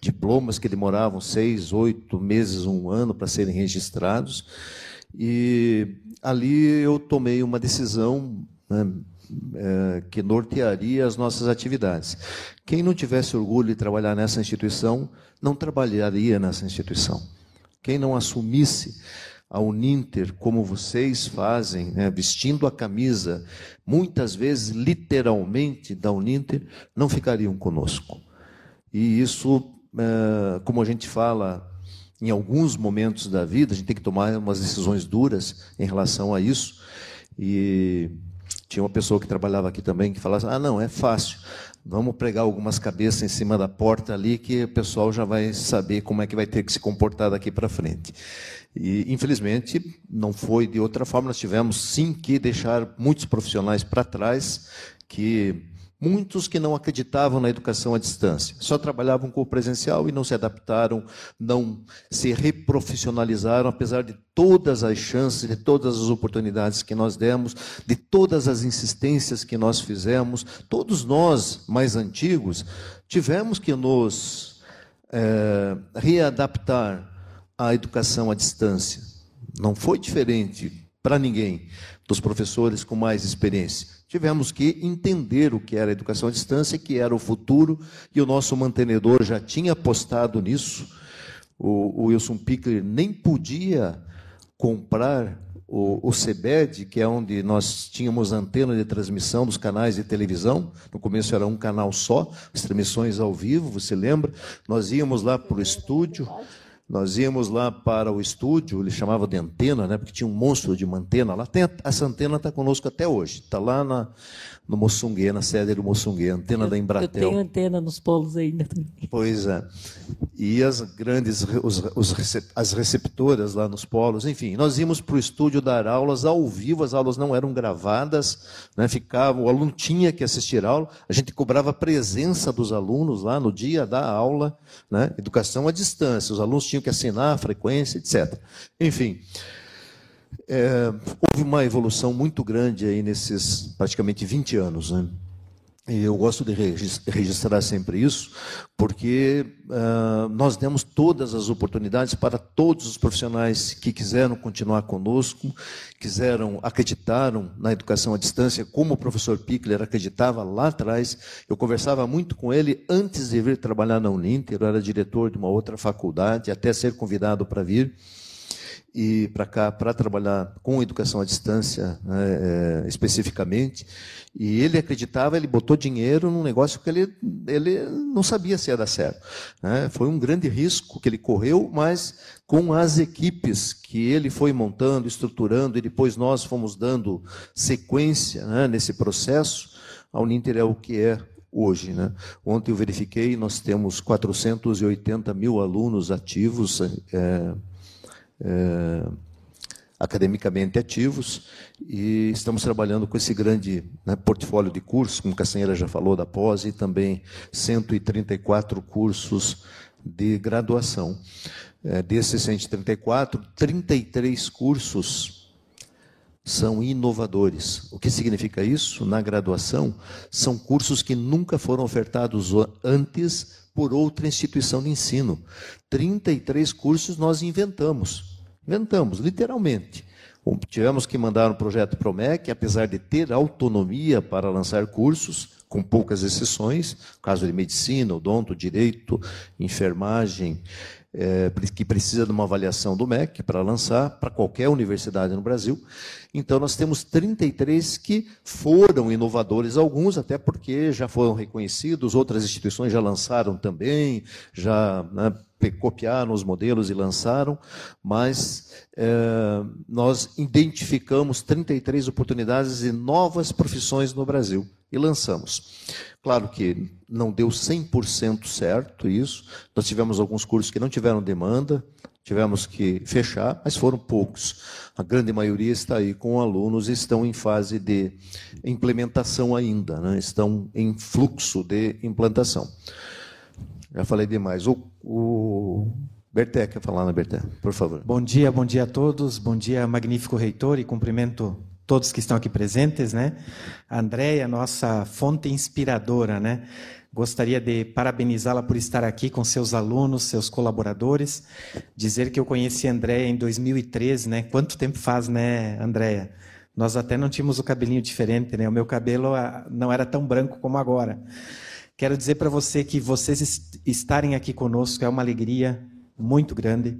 diplomas que demoravam seis, oito meses, um ano para serem registrados. E ali eu tomei uma decisão né, é, que nortearia as nossas atividades. Quem não tivesse orgulho de trabalhar nessa instituição, não trabalharia nessa instituição. Quem não assumisse a Uninter, como vocês fazem, né, vestindo a camisa, muitas vezes literalmente da Uninter, não ficariam conosco. E isso, é, como a gente fala em alguns momentos da vida, a gente tem que tomar umas decisões duras em relação a isso. E tinha uma pessoa que trabalhava aqui também que falava: ah, não, é fácil. Vamos pregar algumas cabeças em cima da porta ali que o pessoal já vai saber como é que vai ter que se comportar daqui para frente. E, infelizmente, não foi de outra forma. Nós tivemos, sim, que deixar muitos profissionais para trás, que muitos que não acreditavam na educação à distância, só trabalhavam com o presencial e não se adaptaram, não se reprofissionalizaram, apesar de todas as chances, de todas as oportunidades que nós demos, de todas as insistências que nós fizemos. Todos nós, mais antigos, tivemos que nos é, readaptar a educação à distância. Não foi diferente para ninguém dos professores com mais experiência. Tivemos que entender o que era educação à distância, que era o futuro, e o nosso mantenedor já tinha apostado nisso. O, o Wilson Pickler nem podia comprar o, o CEBED, que é onde nós tínhamos antena de transmissão dos canais de televisão. No começo era um canal só, as transmissões ao vivo, você lembra? Nós íamos lá para o estúdio. Nós íamos lá para o estúdio, ele chamava de antena, né, porque tinha um monstro de uma antena lá. Tem, essa antena está conosco até hoje. Está lá na, no Moçungue, na sede do Moçungue, antena eu, da Embratel. Eu tenho antena nos polos ainda. Pois é. E as grandes, os, os as receptoras lá nos polos, enfim. Nós íamos para o estúdio dar aulas ao vivo, as aulas não eram gravadas, né, ficava, o aluno tinha que assistir a aula, a gente cobrava a presença dos alunos lá no dia da aula, né, educação à distância, os alunos tinham que assinar a frequência, etc. Enfim. É, houve uma evolução muito grande aí nesses praticamente 20 anos. Né? Eu gosto de registrar sempre isso, porque uh, nós demos todas as oportunidades para todos os profissionais que quiseram continuar conosco, quiseram, acreditaram na educação à distância, como o professor Pickler acreditava lá atrás. Eu conversava muito com ele antes de vir trabalhar na Uninter, eu era diretor de uma outra faculdade, até ser convidado para vir e para cá para trabalhar com educação à distância né, é, especificamente. E ele acreditava, ele botou dinheiro num negócio que ele, ele não sabia se ia dar certo. Né? Foi um grande risco que ele correu, mas com as equipes que ele foi montando, estruturando, e depois nós fomos dando sequência né, nesse processo, a Uninter é o que é hoje. Né? Ontem eu verifiquei, nós temos 480 mil alunos ativos. É, é, academicamente ativos e estamos trabalhando com esse grande né, portfólio de cursos, como Castanheira já falou, da pós, e também 134 cursos de graduação. É, desses 134, 33 cursos são inovadores. O que significa isso? Na graduação, são cursos que nunca foram ofertados antes por outra instituição de ensino. 33 cursos nós inventamos. Inventamos, literalmente. Tivemos que mandar um projeto para o MEC, apesar de ter autonomia para lançar cursos, com poucas exceções, caso de medicina, odonto, direito, enfermagem, é, que precisa de uma avaliação do MEC para lançar para qualquer universidade no Brasil. Então, nós temos 33 que foram inovadores, alguns até porque já foram reconhecidos, outras instituições já lançaram também, já né, copiaram os modelos e lançaram, mas é, nós identificamos 33 oportunidades de novas profissões no Brasil e lançamos. Claro que não deu 100% certo isso, nós tivemos alguns cursos que não tiveram demanda, tivemos que fechar, mas foram poucos. A grande maioria está aí com alunos e estão em fase de implementação ainda, né? estão em fluxo de implantação. Já falei demais. O, o Berté quer falar, né, Berté? Por favor. Bom dia, bom dia a todos. Bom dia, magnífico reitor, e cumprimento todos que estão aqui presentes, né? A Andréia, nossa fonte inspiradora, né? Gostaria de parabenizá-la por estar aqui com seus alunos, seus colaboradores. Dizer que eu conheci a Andréia em 2013, né? Quanto tempo faz, né, Andréia? Nós até não tínhamos o cabelinho diferente, né? O meu cabelo ah, não era tão branco como agora. Quero dizer para você que vocês estarem aqui conosco é uma alegria muito grande.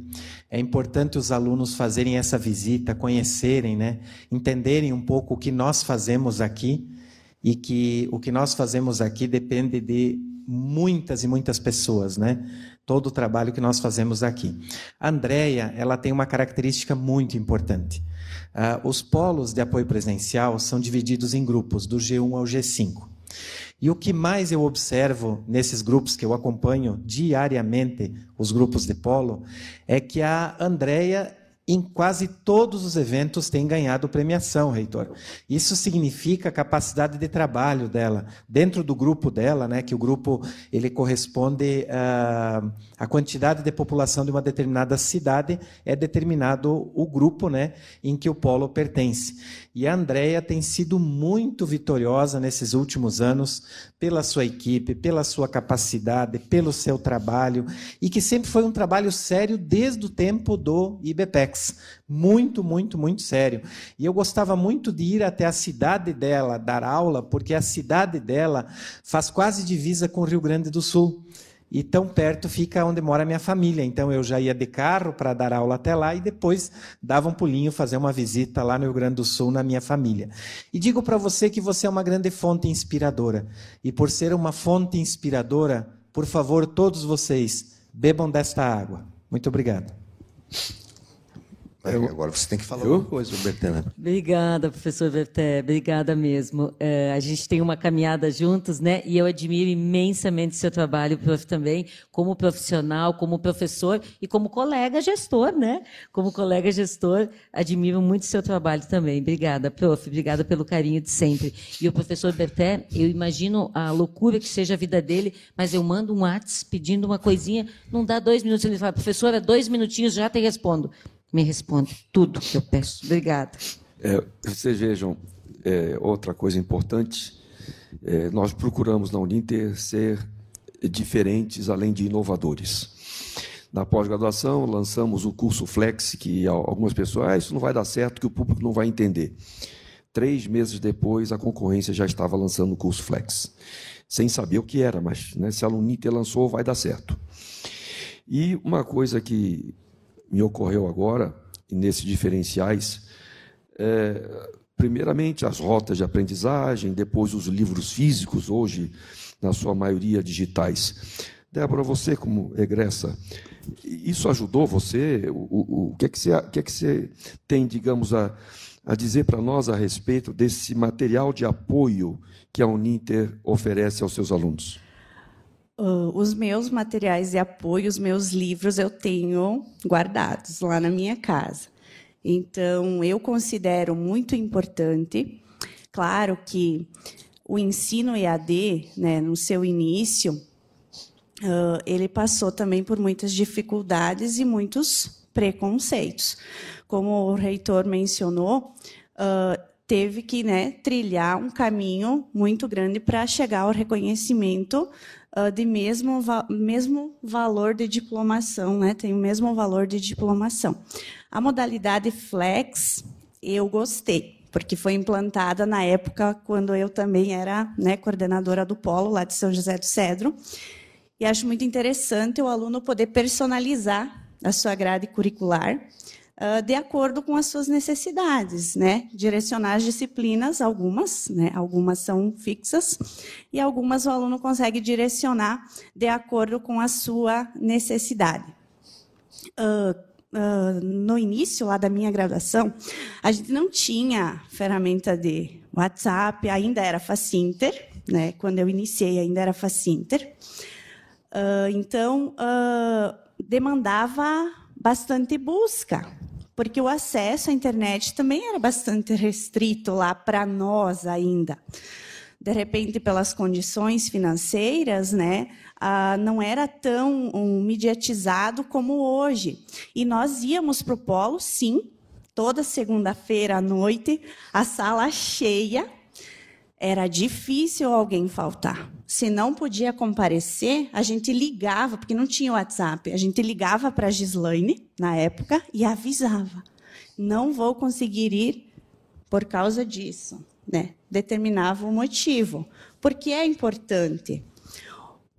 É importante os alunos fazerem essa visita, conhecerem, né? entenderem um pouco o que nós fazemos aqui e que o que nós fazemos aqui depende de muitas e muitas pessoas, né? Todo o trabalho que nós fazemos aqui. A Andrea, ela tem uma característica muito importante. Uh, os polos de apoio presencial são divididos em grupos, do G1 ao G5. E o que mais eu observo nesses grupos que eu acompanho diariamente, os grupos de polo, é que a Andrea em quase todos os eventos tem ganhado premiação, reitor. Isso significa a capacidade de trabalho dela dentro do grupo dela, né? Que o grupo ele corresponde à, à quantidade de população de uma determinada cidade é determinado o grupo, né? Em que o polo pertence. E a Andrea tem sido muito vitoriosa nesses últimos anos pela sua equipe, pela sua capacidade, pelo seu trabalho e que sempre foi um trabalho sério desde o tempo do IBPEC muito, muito, muito sério. E eu gostava muito de ir até a cidade dela dar aula, porque a cidade dela faz quase divisa com o Rio Grande do Sul. E tão perto fica onde mora a minha família. Então eu já ia de carro para dar aula até lá e depois dava um pulinho fazer uma visita lá no Rio Grande do Sul na minha família. E digo para você que você é uma grande fonte inspiradora. E por ser uma fonte inspiradora, por favor, todos vocês, bebam desta água. Muito obrigado. Eu... Agora você tem que falar eu? alguma coisa, Bertena. Obrigada, professor Berté. Obrigada mesmo. É, a gente tem uma caminhada juntos, né? E eu admiro imensamente o seu trabalho, prof, também, como profissional, como professor e como colega gestor, né? Como colega gestor, admiro muito o seu trabalho também. Obrigada, prof. Obrigada pelo carinho de sempre. E o professor Berté, eu imagino a loucura que seja a vida dele, mas eu mando um WhatsApp pedindo uma coisinha, não dá dois minutos, ele fala, professora, dois minutinhos, já te respondo me responde tudo que eu peço. Obrigada. É, vocês vejam, é, outra coisa importante É, nós procuramos na Uninter ser diferentes, além de inovadores. Na pós-graduação, lançamos o curso Flex, que algumas pessoas, ah, isso não vai dar certo, que o público não vai entender. Três meses depois, a concorrência já estava lançando o curso Flex, sem saber o que era, mas né, se a Uninter lançou, vai dar certo. E uma coisa que me ocorreu agora, nesses diferenciais, é, primeiramente as rotas de aprendizagem, depois os livros físicos, hoje, na sua maioria, digitais. Débora, você como egressa, isso ajudou você? O, o, o, que, é que, você, que é que você tem, digamos, a, a dizer para nós a respeito desse material de apoio que a Uninter oferece aos seus alunos? Uh, os meus materiais de apoio, os meus livros, eu tenho guardados lá na minha casa. Então, eu considero muito importante. Claro que o ensino EAD, né, no seu início, uh, ele passou também por muitas dificuldades e muitos preconceitos. Como o reitor mencionou, uh, teve que né, trilhar um caminho muito grande para chegar ao reconhecimento uh, de mesmo, va mesmo valor de diplomação, né, tem o mesmo valor de diplomação. A modalidade flex, eu gostei, porque foi implantada na época quando eu também era né, coordenadora do polo lá de São José do Cedro. E acho muito interessante o aluno poder personalizar a sua grade curricular uh, de acordo com as suas necessidades, né? Direcionar as disciplinas, algumas, né? Algumas são fixas e algumas o aluno consegue direcionar de acordo com a sua necessidade. Uh, Uh, no início lá da minha graduação, a gente não tinha ferramenta de WhatsApp, ainda era Facinter, né? Quando eu iniciei, ainda era Facinter. Uh, então, uh, demandava bastante busca, porque o acesso à internet também era bastante restrito lá para nós ainda. De repente, pelas condições financeiras, né, não era tão um, mediatizado como hoje. E nós íamos para o polo, sim, toda segunda-feira à noite, a sala cheia. Era difícil alguém faltar. Se não podia comparecer, a gente ligava, porque não tinha WhatsApp, a gente ligava para a Gislaine, na época, e avisava: não vou conseguir ir por causa disso. Né? Determinava o motivo. Porque é importante.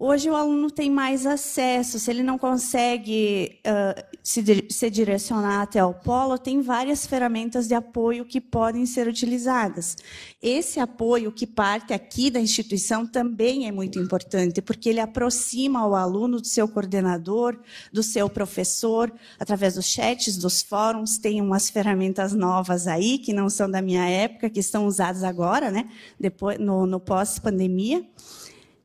Hoje o aluno tem mais acesso, se ele não consegue uh, se, se, direcionar até o polo, tem várias ferramentas de apoio que podem ser utilizadas. Esse apoio que parte aqui da instituição também é muito importante, porque ele aproxima o aluno do seu coordenador, do seu professor, através dos chats, dos fóruns, tem umas ferramentas novas aí, que não são da minha época, que estão usadas agora, né, depois, no, no pós-pandemia.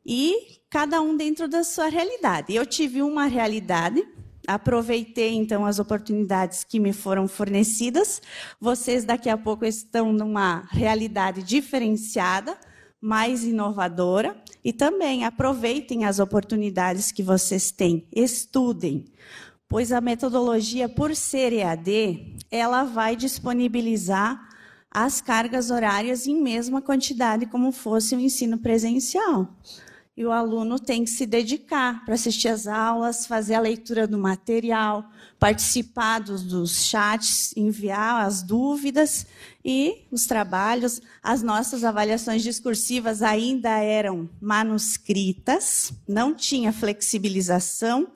E cada um dentro da sua realidade. Eu tive uma realidade, aproveitei então as oportunidades que me foram fornecidas. Vocês daqui a pouco estão numa realidade diferenciada, mais inovadora e também aproveitem as oportunidades que vocês têm, estudem. Pois a metodologia por ser EAD, ela vai disponibilizar as cargas horárias em mesma quantidade como fosse o ensino presencial e o aluno tem que se dedicar para assistir às aulas, fazer a leitura do material, participar dos, dos chats, enviar as dúvidas e os trabalhos. As nossas avaliações discursivas ainda eram manuscritas, não tinha flexibilização,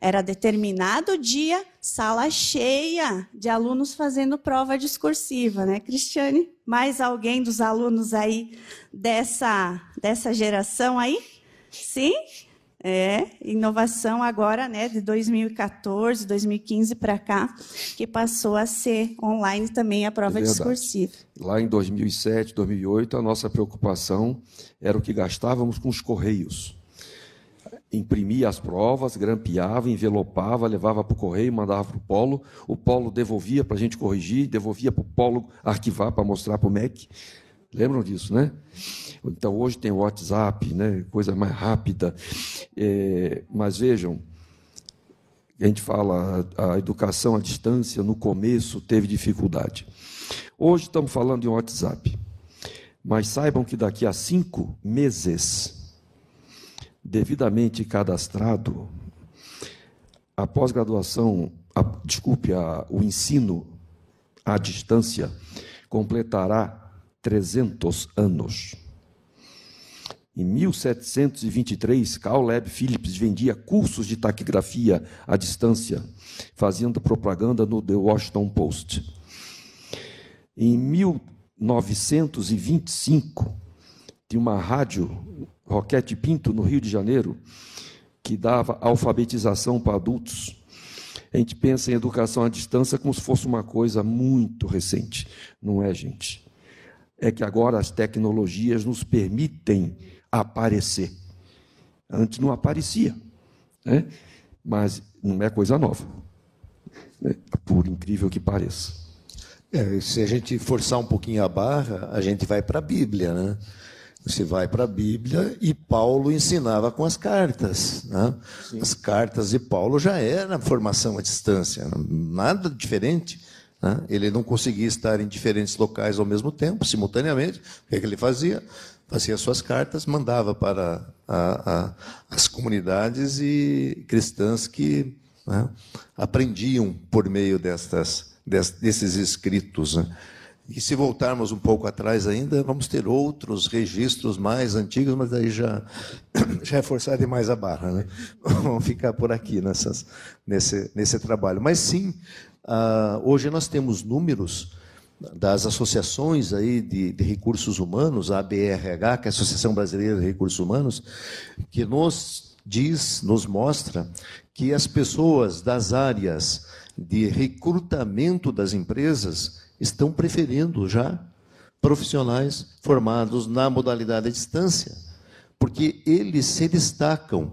era determinado dia, sala cheia de alunos fazendo prova discursiva, né, Cristiane? Mais alguém dos alunos aí dessa, dessa geração aí? Sim, é, inovação agora, né, de 2014, 2015 para cá, que passou a ser online também a prova é discursiva. Lá em 2007, 2008, a nossa preocupação era o que gastávamos com os correios. Imprimia as provas, grampeava, envelopava, levava para o correio, mandava para o polo, o polo devolvia para a gente corrigir, devolvia para o polo arquivar para mostrar para o MEC. Lembram disso, né? Então, hoje tem o WhatsApp, né? coisa mais rápida. É, mas vejam, a gente fala, a educação à distância, no começo, teve dificuldade. Hoje estamos falando de um WhatsApp. Mas saibam que daqui a cinco meses, devidamente cadastrado, a pós-graduação, desculpe, a, o ensino à distância completará 300 anos. Em 1723, Carl Leb Phillips vendia cursos de taquigrafia à distância, fazendo propaganda no The Washington Post. Em 1925, tinha uma rádio, Roquete Pinto, no Rio de Janeiro, que dava alfabetização para adultos. A gente pensa em educação à distância como se fosse uma coisa muito recente. Não é, gente. É que agora as tecnologias nos permitem aparecer. Antes não aparecia, né? mas não é coisa nova, né? por incrível que pareça. É, se a gente forçar um pouquinho a barra, a gente vai para a Bíblia, né? Você vai para a Bíblia e Paulo ensinava com as cartas. Né? As cartas de Paulo já era formação à distância, nada diferente. Né? Ele não conseguia estar em diferentes locais ao mesmo tempo, simultaneamente. O que, é que ele fazia? Fazia suas cartas, mandava para a, a, as comunidades e cristãs que né, aprendiam por meio destas, desses escritos. Né? E se voltarmos um pouco atrás ainda, vamos ter outros registros mais antigos, mas aí já, já é forçar demais a barra. Né? Vamos ficar por aqui nessas, nesse, nesse trabalho. Mas sim, uh, hoje nós temos números das associações aí de, de, recursos humanos, a ABRH, que é a Associação Brasileira de Recursos Humanos, que nos diz, nos mostra que as pessoas das áreas de recrutamento das empresas estão preferindo já profissionais formados na modalidade à distância, porque eles se destacam,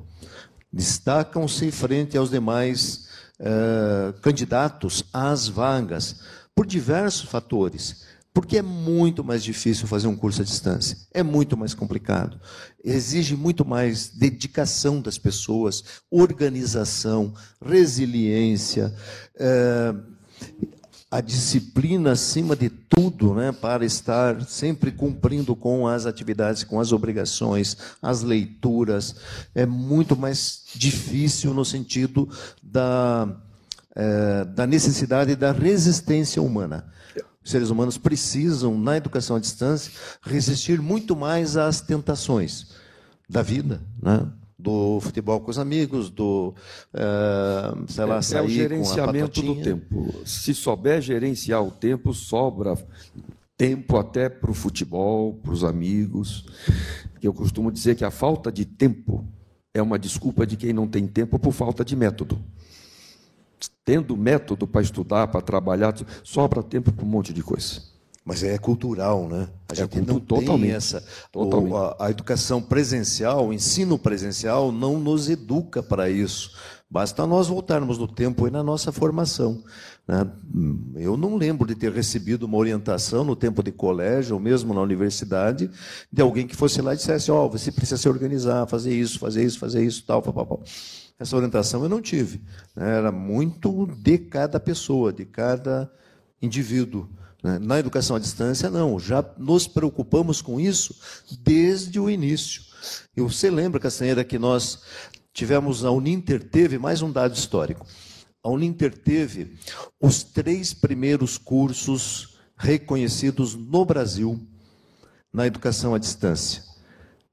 destacam-se frente aos demais uh, candidatos às vagas, por diversos fatores. Porque é muito mais difícil fazer um curso à distância, é muito mais complicado, exige muito mais dedicação das pessoas, organização, resiliência. Uh, a disciplina acima de tudo, né, para estar sempre cumprindo com as atividades, com as obrigações, as leituras, é muito mais difícil no sentido da, é, da necessidade da resistência humana. Os seres humanos precisam, na educação à distância, resistir muito mais às tentações da vida, né? do futebol com os amigos, do uh, sei lá, sair é o gerenciamento do tempo. Se souber gerenciar o tempo, sobra tempo até para o futebol, para os amigos. Eu costumo dizer que a falta de tempo é uma desculpa de quem não tem tempo por falta de método. Tendo método para estudar, para trabalhar, sobra tempo para um monte de coisa. Mas é cultural, né? A é gente não totalmente, tem essa. Totalmente. O, a, a, educação presencial, o ensino presencial, não nos educa para isso. Basta nós voltarmos no tempo e na nossa formação. Né? Eu não lembro de ter recebido uma orientação no tempo de colégio, ou mesmo na universidade, de alguém que fosse lá e dissesse: Ó, oh, você precisa se organizar, fazer isso, fazer isso, fazer isso, tal, tal, tal. Essa orientação eu não tive. Né? Era muito de cada pessoa, de cada indivíduo. Né? Na educação à distância, não. Já nos preocupamos com isso desde o início. E você lembra, Castanheira, que nós tivemos, a Uninter teve mais um dado histórico. A Uninter teve os três primeiros cursos reconhecidos no Brasil na educação à distância.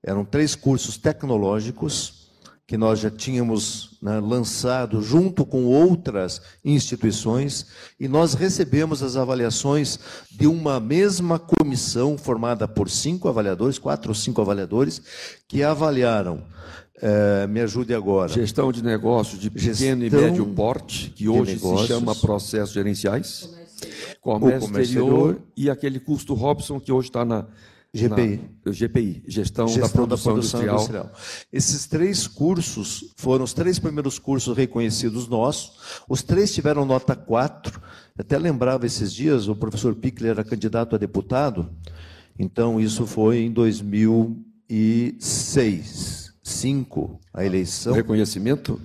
Eram três cursos tecnológicos que nós já tínhamos né, lançado junto com outras instituições, e nós recebemos as avaliações de uma mesma comissão formada por cinco avaliadores, quatro ou cinco avaliadores, que avaliaram. É, me ajude agora. Gestão de negócios de pequeno Gestão e médio porte, que hoje se chama processos gerenciais. Comércio, comércio exterior, exterior e aquele custo Robson que hoje está na GPI. Na, GPI, Gestão, Gestão da, Produção, da produção industrial. industrial. Esses três cursos foram os três primeiros cursos reconhecidos nossos. Os três tiveram nota 4. Até lembrava esses dias, o professor Pickler era candidato a deputado. Então, isso foi em 2006. 5, a eleição. O reconhecimento?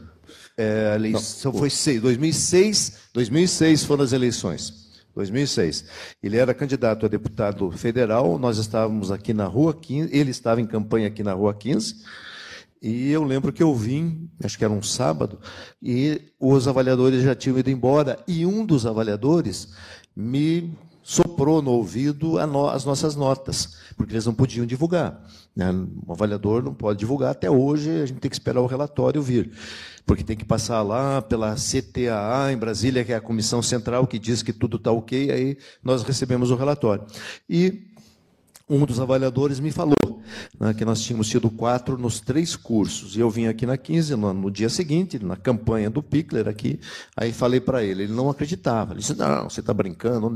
É, a eleição Não. foi 6. 2006, 2006 foram as eleições. 2006. Ele era candidato a deputado federal, nós estávamos aqui na Rua 15, ele estava em campanha aqui na Rua 15, e eu lembro que eu vim, acho que era um sábado, e os avaliadores já tinham ido embora, e um dos avaliadores me soprou no ouvido as nossas notas, porque eles não podiam divulgar. Né? O avaliador não pode divulgar até hoje, a gente tem que esperar o relatório vir, porque tem que passar lá pela CTAA em Brasília, que é a comissão central que diz que tudo está ok, aí nós recebemos o relatório. E um dos avaliadores me falou né, que nós tínhamos tido quatro nos três cursos. E eu vim aqui na 15, no, no dia seguinte, na campanha do Pickler aqui, aí falei para ele, ele não acreditava. Ele disse, não, você está brincando.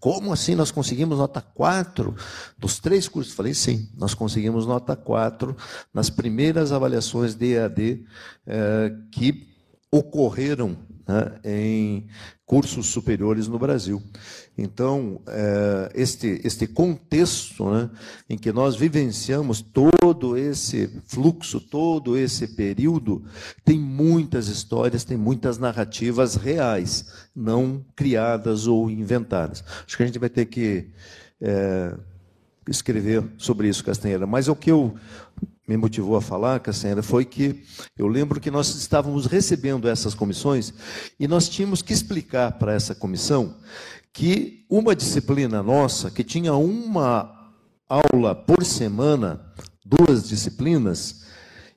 Como assim nós conseguimos nota 4 dos três cursos? Falei, sim, nós conseguimos nota 4 nas primeiras avaliações de EAD eh, que ocorreram né, em cursos superiores no Brasil. Então, é, este, este contexto né, em que nós vivenciamos todo esse fluxo, todo esse período, tem muitas histórias, tem muitas narrativas reais, não criadas ou inventadas. Acho que a gente vai ter que é, escrever sobre isso, Castanheira. Mas o que eu me motivou a falar, Cassiana, foi que eu lembro que nós estávamos recebendo essas comissões e nós tínhamos que explicar para essa comissão que uma disciplina nossa, que tinha uma aula por semana, duas disciplinas,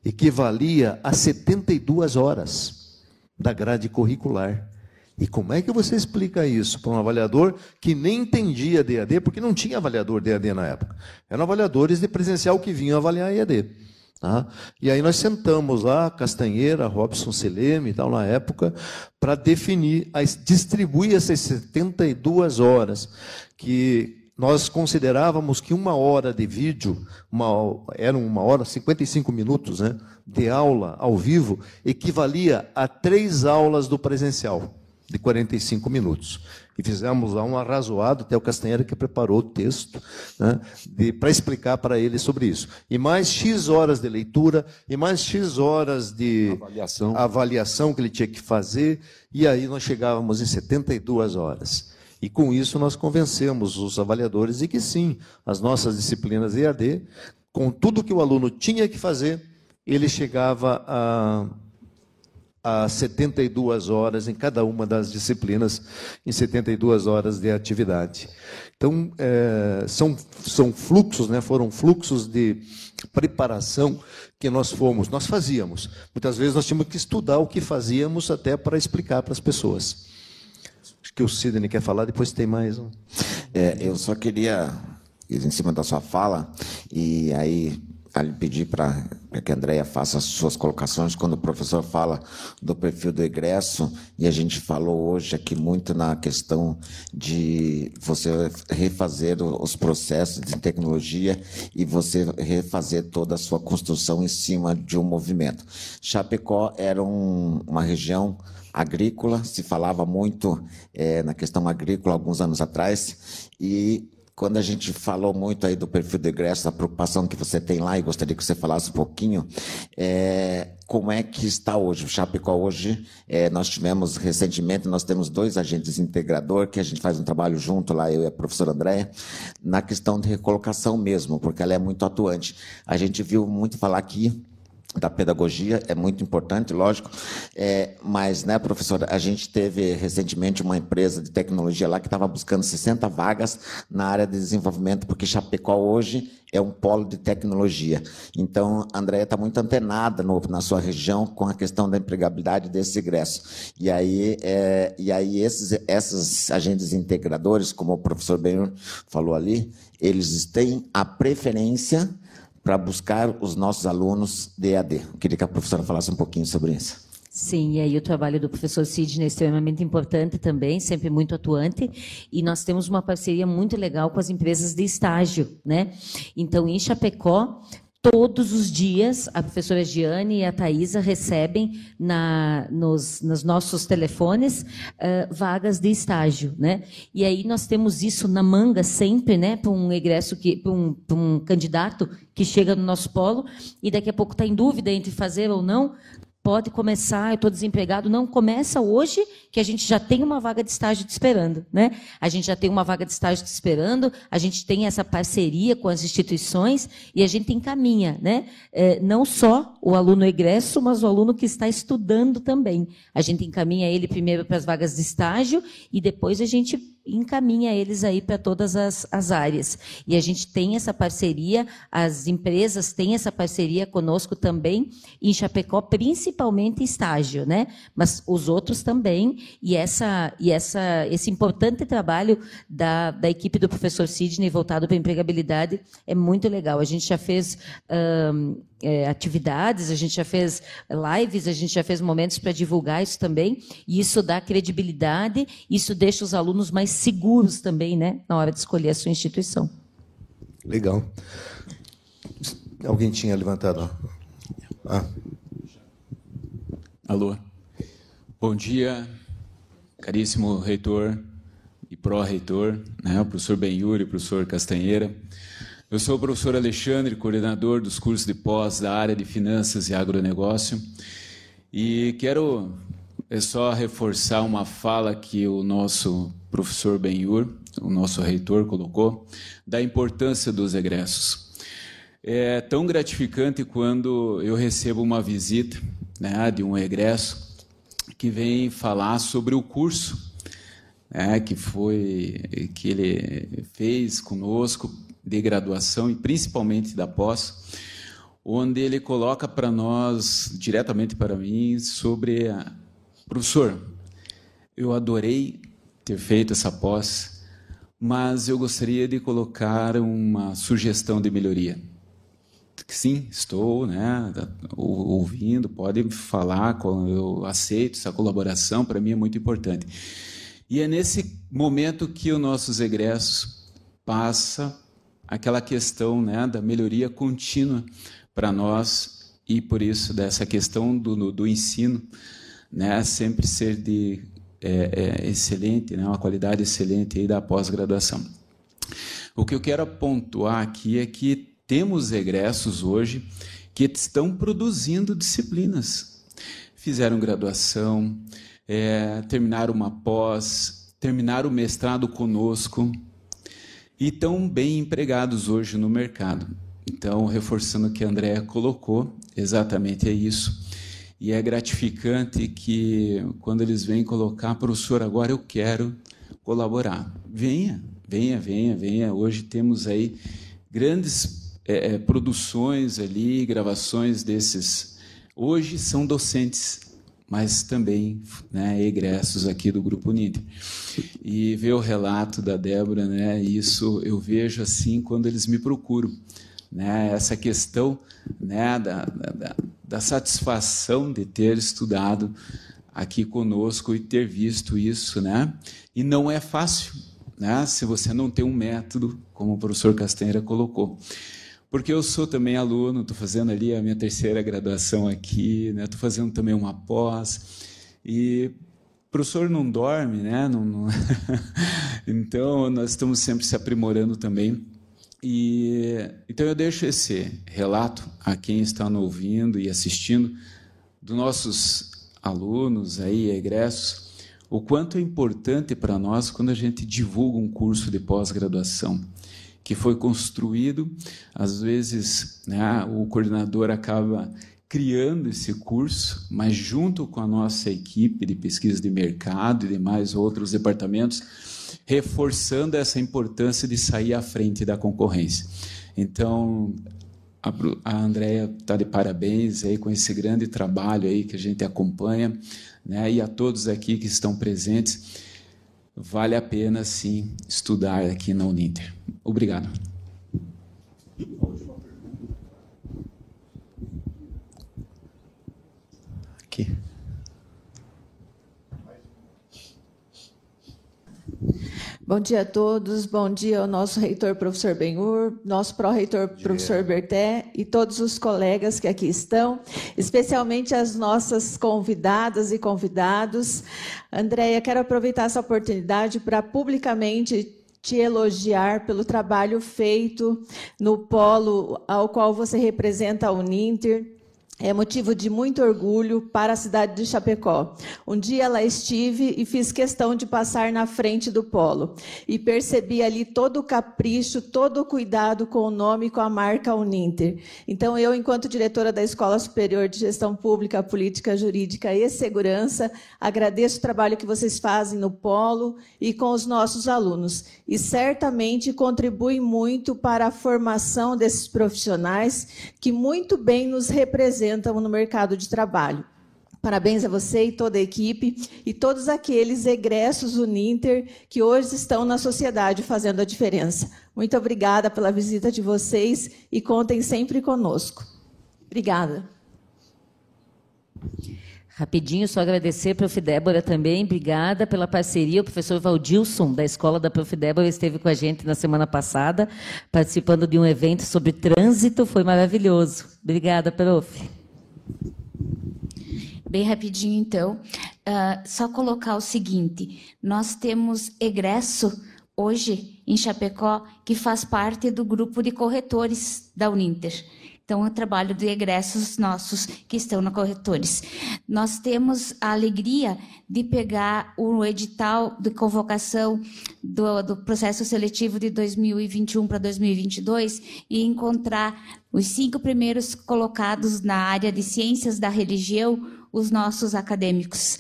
equivalia a 72 horas da grade curricular. E como é que você explica isso para um avaliador que nem entendia DAD, porque não tinha avaliador DAD na época? Eram avaliadores de presencial que vinham avaliar EAD. Tá? E aí nós sentamos lá, Castanheira, Robson Seleme e tal, na época, para definir, distribuir essas 72 horas, que nós considerávamos que uma hora de vídeo, uma, era uma hora, 55 minutos né, de aula ao vivo, equivalia a três aulas do presencial de 45 minutos. E fizemos lá um arrazoado, até o Castanheira que preparou o texto, né, para explicar para ele sobre isso. E mais X horas de leitura, e mais X horas de avaliação. avaliação que ele tinha que fazer, e aí nós chegávamos em 72 horas. E com isso nós convencemos os avaliadores de que sim, as nossas disciplinas EAD, com tudo que o aluno tinha que fazer, ele chegava a a 72 horas em cada uma das disciplinas, em 72 horas de atividade. Então, é, são, são fluxos, né, foram fluxos de preparação que nós fomos, nós fazíamos. Muitas vezes nós tínhamos que estudar o que fazíamos até para explicar para as pessoas. Acho que o Sidney quer falar, depois tem mais um. É, eu só queria, em cima da sua fala, e aí lhe pedir para que a Andrea faça as suas colocações quando o professor fala do perfil do egresso, e a gente falou hoje aqui muito na questão de você refazer os processos de tecnologia e você refazer toda a sua construção em cima de um movimento. Chapecó era um, uma região agrícola, se falava muito é, na questão agrícola alguns anos atrás, e quando a gente falou muito aí do perfil do egresso, a preocupação que você tem lá, e gostaria que você falasse um pouquinho, é, como é que está hoje? O Chapecó hoje, é, nós tivemos recentemente, nós temos dois agentes integrador, que a gente faz um trabalho junto lá, eu e a professora Andréia, na questão de recolocação mesmo, porque ela é muito atuante. A gente viu muito falar aqui da pedagogia é muito importante, lógico, é, mas, né, professora, a gente teve recentemente uma empresa de tecnologia lá que estava buscando 60 vagas na área de desenvolvimento, porque Chapecó hoje é um polo de tecnologia. Então, a Andréia está muito antenada no, na sua região com a questão da empregabilidade desse ingresso. E aí, é, e aí esses, esses agentes integradores, como o professor Ben falou ali, eles têm a preferência para buscar os nossos alunos de EAD. Queria que a professora falasse um pouquinho sobre isso. Sim, e aí o trabalho do professor Sidney é extremamente importante também, sempre muito atuante, e nós temos uma parceria muito legal com as empresas de estágio, né? Então, em Chapecó, todos os dias a professora Giane e a Thaisa recebem na, nos, nos nossos telefones uh, vagas de estágio, né? E aí nós temos isso na manga sempre, né? Para um egresso para um, um candidato que chega no nosso polo e daqui a pouco está em dúvida entre fazer ou não, pode começar, eu estou desempregado. Não, começa hoje, que a gente já tem uma vaga de estágio te esperando. Né? A gente já tem uma vaga de estágio te esperando, a gente tem essa parceria com as instituições e a gente encaminha, né? É, não só o aluno egresso, mas o aluno que está estudando também. A gente encaminha ele primeiro para as vagas de estágio e depois a gente encaminha eles aí para todas as, as áreas. E a gente tem essa parceria, as empresas têm essa parceria conosco também, em Chapecó, principalmente estágio, né? Mas os outros também, e, essa, e essa, esse importante trabalho da, da equipe do professor Sidney voltado para a empregabilidade é muito legal. A gente já fez. Um, é, atividades, a gente já fez lives, a gente já fez momentos para divulgar isso também, e isso dá credibilidade, isso deixa os alunos mais seguros também, né, na hora de escolher a sua instituição. Legal. Alguém tinha levantado? Ah. Alô. Bom dia, caríssimo reitor e pró-reitor, né, o professor Benhuri, o professor Castanheira. Eu sou o professor Alexandre, coordenador dos cursos de pós da área de finanças e agronegócio, e quero é só reforçar uma fala que o nosso professor Benhur, o nosso reitor, colocou, da importância dos egressos. É tão gratificante quando eu recebo uma visita né, de um egresso que vem falar sobre o curso né, que foi que ele fez conosco de graduação e principalmente da pós, onde ele coloca para nós, diretamente para mim, sobre a... professor, eu adorei ter feito essa pós, mas eu gostaria de colocar uma sugestão de melhoria. Sim, estou, né, ouvindo, pode falar, eu aceito essa colaboração, para mim é muito importante. E é nesse momento que os nossos egressos passa aquela questão né, da melhoria contínua para nós e por isso dessa questão do, do ensino né, sempre ser de é, é, excelente, né, uma qualidade excelente aí da pós-graduação. O que eu quero pontuar aqui é que temos egressos hoje que estão produzindo disciplinas. Fizeram graduação, é, terminaram uma pós, terminaram o mestrado conosco, e estão bem empregados hoje no mercado. Então, reforçando o que a Andrea colocou, exatamente é isso. E é gratificante que, quando eles vêm colocar, professor, agora eu quero colaborar. Venha, venha, venha, venha. Hoje temos aí grandes é, é produções ali, gravações desses. Hoje são docentes mas também né, egressos aqui do Grupo Uninter. E ver o relato da Débora, né, isso eu vejo assim quando eles me procuram. Né, essa questão né, da, da, da satisfação de ter estudado aqui conosco e ter visto isso. Né, e não é fácil né, se você não tem um método, como o professor Castanheira colocou. Porque eu sou também aluno, estou fazendo ali a minha terceira graduação aqui, estou né? fazendo também uma pós. E o professor não dorme, né? Não, não... então, nós estamos sempre se aprimorando também. E então eu deixo esse relato a quem está nos ouvindo e assistindo dos nossos alunos aí, egressos, o quanto é importante para nós quando a gente divulga um curso de pós-graduação que foi construído. Às vezes, né, o coordenador acaba criando esse curso, mas junto com a nossa equipe de pesquisa de mercado e demais outros departamentos, reforçando essa importância de sair à frente da concorrência. Então, a Andrea está de parabéns aí com esse grande trabalho aí que a gente acompanha, né? E a todos aqui que estão presentes vale a pena sim estudar aqui na Uninter. Obrigado. Aqui. Bom dia a todos, bom dia ao nosso reitor, professor Benhur, nosso pró-reitor, professor Berté, e todos os colegas que aqui estão, especialmente as nossas convidadas e convidados. Andréia, quero aproveitar essa oportunidade para publicamente te elogiar pelo trabalho feito no polo ao qual você representa a Uninter, é motivo de muito orgulho para a cidade de Chapecó. Um dia lá estive e fiz questão de passar na frente do polo e percebi ali todo o capricho, todo o cuidado com o nome e com a marca Uninter. Então eu, enquanto diretora da Escola Superior de Gestão Pública, Política Jurídica e Segurança, agradeço o trabalho que vocês fazem no polo e com os nossos alunos e certamente contribui muito para a formação desses profissionais que muito bem nos representam representam no mercado de trabalho. Parabéns a você e toda a equipe e todos aqueles egressos do Ninter que hoje estão na sociedade fazendo a diferença. Muito obrigada pela visita de vocês e contem sempre conosco. Obrigada. Rapidinho, só agradecer a Prof. Débora também, obrigada pela parceria. O professor Valdilson, da escola da Prof. Débora, esteve com a gente na semana passada, participando de um evento sobre trânsito, foi maravilhoso. Obrigada, prof. Bem rapidinho, então. Uh, só colocar o seguinte: nós temos egresso hoje em Chapecó que faz parte do grupo de corretores da Uninter. Então, o trabalho de egressos nossos que estão na corretores. Nós temos a alegria de pegar o edital de convocação do, do processo seletivo de 2021 para 2022 e encontrar os cinco primeiros colocados na área de ciências da religião, os nossos acadêmicos.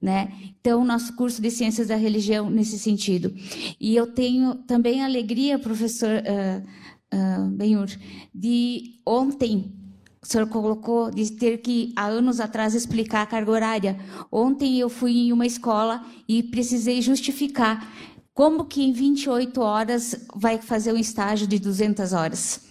Né? Então, nosso curso de Ciências da Religião nesse sentido. E eu tenho também alegria, professor uh, uh, Benhur, de ontem, o senhor colocou, de ter que, há anos atrás, explicar a carga horária. Ontem eu fui em uma escola e precisei justificar como que em 28 horas vai fazer um estágio de 200 horas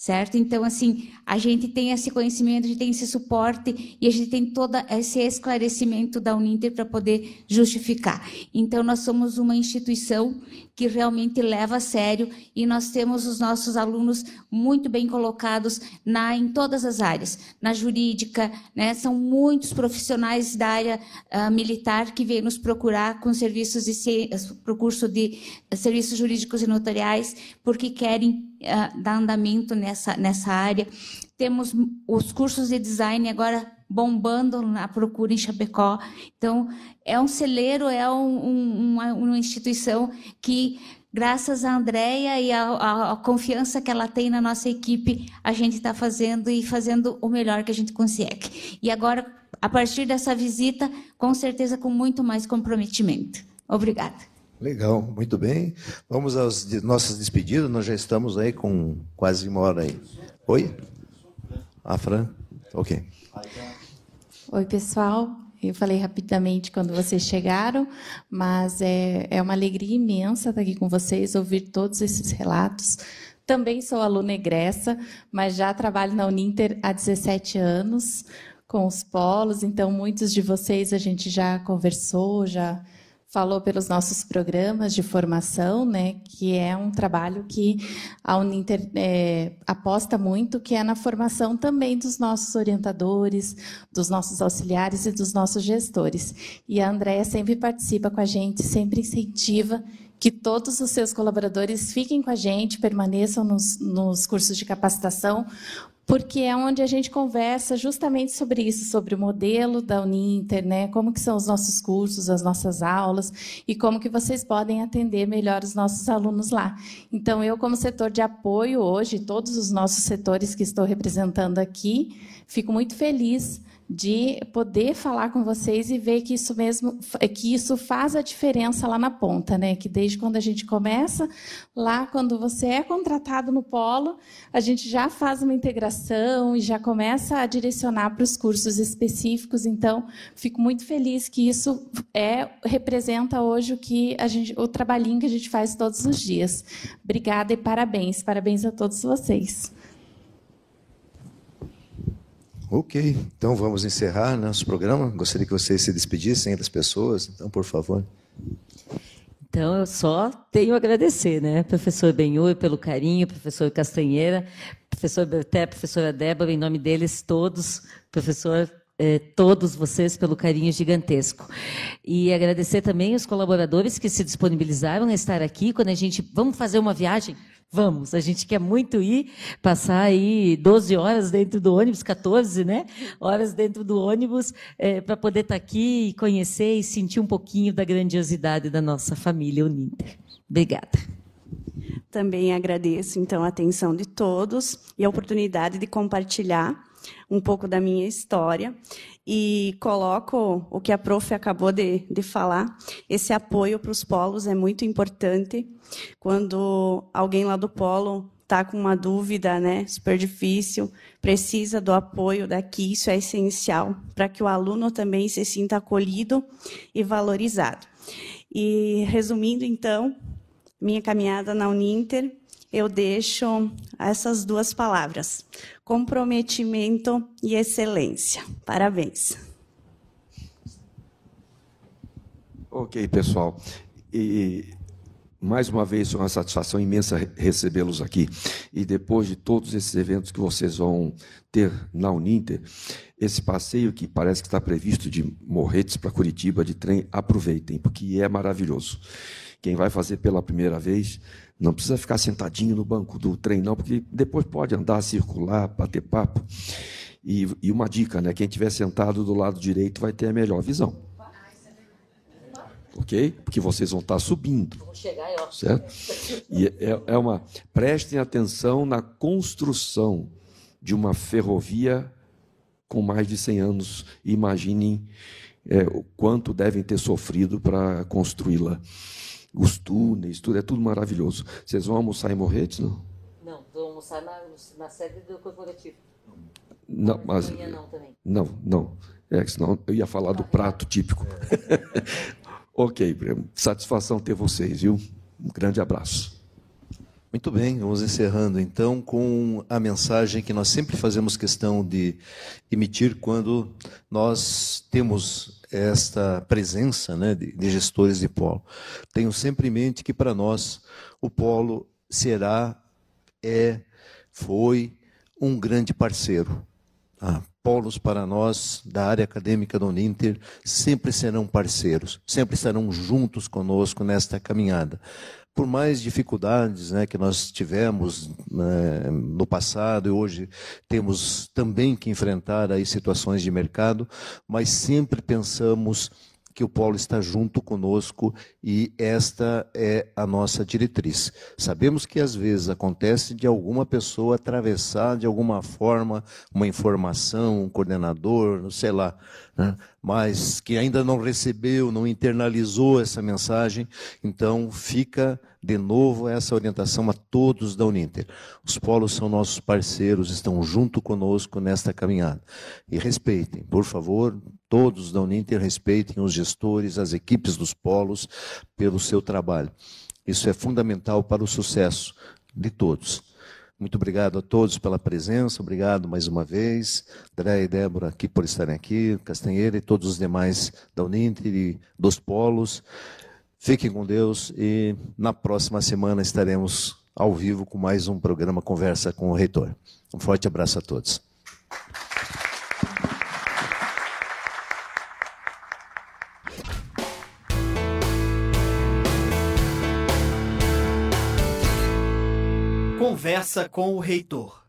certo? Então, assim, a gente tem esse conhecimento, a gente tem esse suporte e a gente tem todo esse esclarecimento da Uninter para poder justificar. Então, nós somos uma instituição que realmente leva a sério e nós temos os nossos alunos muito bem colocados na, em todas as áreas, na jurídica, né? São muitos profissionais da área uh, militar que vêm nos procurar com serviços de para o curso de serviços jurídicos e notariais, porque querem uh, dar andamento nessa, nessa área. Temos os cursos de design agora bombando na procura em Chapecó. Então, é um celeiro, é um, um, uma, uma, instituição que, graças a Andréia e a, confiança que ela tem na nossa equipe, a gente está fazendo e fazendo o melhor que a gente consegue. E agora, a partir dessa visita, com certeza com muito mais comprometimento. Obrigada. Legal, muito bem. Vamos às nossas despedidas, nós já estamos aí com quase uma hora aí. Oi? A Fran? Ok. Oi, pessoal. Eu falei rapidamente quando vocês chegaram, mas é, é uma alegria imensa estar aqui com vocês, ouvir todos esses relatos. Também sou aluna egressa, mas já trabalho na Uninter há 17 anos com os polos, então muitos de vocês a gente já conversou, já falou pelos nossos programas de formação, né, que é um trabalho que a Uninter é, aposta muito, que é na formação também dos nossos orientadores, dos nossos auxiliares e dos nossos gestores. E a Andréia sempre participa com a gente, sempre incentiva que todos os seus colaboradores fiquem com a gente, permaneçam nos, nos cursos de capacitação, porque é onde a gente conversa justamente sobre isso, sobre o modelo da Uninter, né? Como que são os nossos cursos, as nossas aulas e como que vocês podem atender melhor os nossos alunos lá. Então, eu como setor de apoio hoje, todos os nossos setores que estou representando aqui, fico muito feliz de poder falar com vocês e ver que isso mesmo, que isso faz a diferença lá na ponta, né? Que desde quando a gente começa, lá quando você é contratado no polo, a gente já faz uma integração e já começa a direcionar para os cursos específicos. Então, fico muito feliz que isso é representa hoje o que a gente, o trabalhinho que a gente faz todos os dias. Obrigada e parabéns, parabéns a todos vocês. Ok, então vamos encerrar nosso programa. Gostaria que vocês se despedissem das pessoas, então, por favor. Então, eu só tenho a agradecer, né, professor Benhur, pelo carinho, professor Castanheira, professor Berté, professora Débora, em nome deles todos, professor eh, todos vocês pelo carinho gigantesco. E agradecer também os colaboradores que se disponibilizaram a estar aqui quando a gente vamos fazer uma viagem Vamos, a gente quer muito ir, passar aí 12 horas dentro do ônibus, 14, né? Horas dentro do ônibus, é, para poder estar tá aqui e conhecer e sentir um pouquinho da grandiosidade da nossa família Uninter. Obrigada. Também agradeço, então, a atenção de todos e a oportunidade de compartilhar um pouco da minha história e coloco o que a prof acabou de, de falar. Esse apoio para os polos é muito importante. Quando alguém lá do polo está com uma dúvida, né, super difícil, precisa do apoio daqui, isso é essencial para que o aluno também se sinta acolhido e valorizado. E resumindo, então, minha caminhada na Uninter, eu deixo essas duas palavras: comprometimento e excelência. Parabéns. Ok, pessoal. E mais uma vez, uma satisfação imensa recebê-los aqui. E depois de todos esses eventos que vocês vão ter na Uninter, esse passeio que parece que está previsto de Morretes para Curitiba de trem, aproveitem, porque é maravilhoso. Quem vai fazer pela primeira vez, não precisa ficar sentadinho no banco do trem, não, porque depois pode andar, circular, bater papo. E, e uma dica, né? Quem estiver sentado do lado direito vai ter a melhor visão. Ok? Porque vocês vão estar subindo. Certo? E é, é uma. Prestem atenção na construção de uma ferrovia com mais de 100 anos. Imaginem é, o quanto devem ter sofrido para construí-la os túneis, tudo, é tudo maravilhoso. Vocês vão almoçar em Morretes, não? Não, vou almoçar na, na sede do corporativo. Não, mas. Não, também. não, não. É, senão eu ia falar do prato típico. ok, satisfação ter vocês, viu? Um grande abraço. Muito bem, vamos encerrando então com a mensagem que nós sempre fazemos questão de emitir quando nós temos esta presença né, de, de gestores de polo. Tenho sempre em mente que para nós o polo será, é, foi um grande parceiro. Ah, polos para nós, da área acadêmica do Uninter, sempre serão parceiros, sempre estarão juntos conosco nesta caminhada por mais dificuldades né, que nós tivemos né, no passado e hoje temos também que enfrentar aí situações de mercado, mas sempre pensamos que o Polo está junto conosco e esta é a nossa diretriz. Sabemos que às vezes acontece de alguma pessoa atravessar de alguma forma uma informação, um coordenador, não sei lá, né? mas que ainda não recebeu, não internalizou essa mensagem, então fica de novo essa orientação a todos da Uninter. Os polos são nossos parceiros, estão junto conosco nesta caminhada. E respeitem, por favor, todos da Uninter respeitem os gestores, as equipes dos polos pelo seu trabalho. Isso é fundamental para o sucesso de todos. Muito obrigado a todos pela presença, obrigado mais uma vez, André e Débora aqui por estarem aqui, Castanheira e todos os demais da Uninter e dos polos. Fiquem com Deus e na próxima semana estaremos ao vivo com mais um programa Conversa com o Reitor. Um forte abraço a todos. Conversa com o Reitor.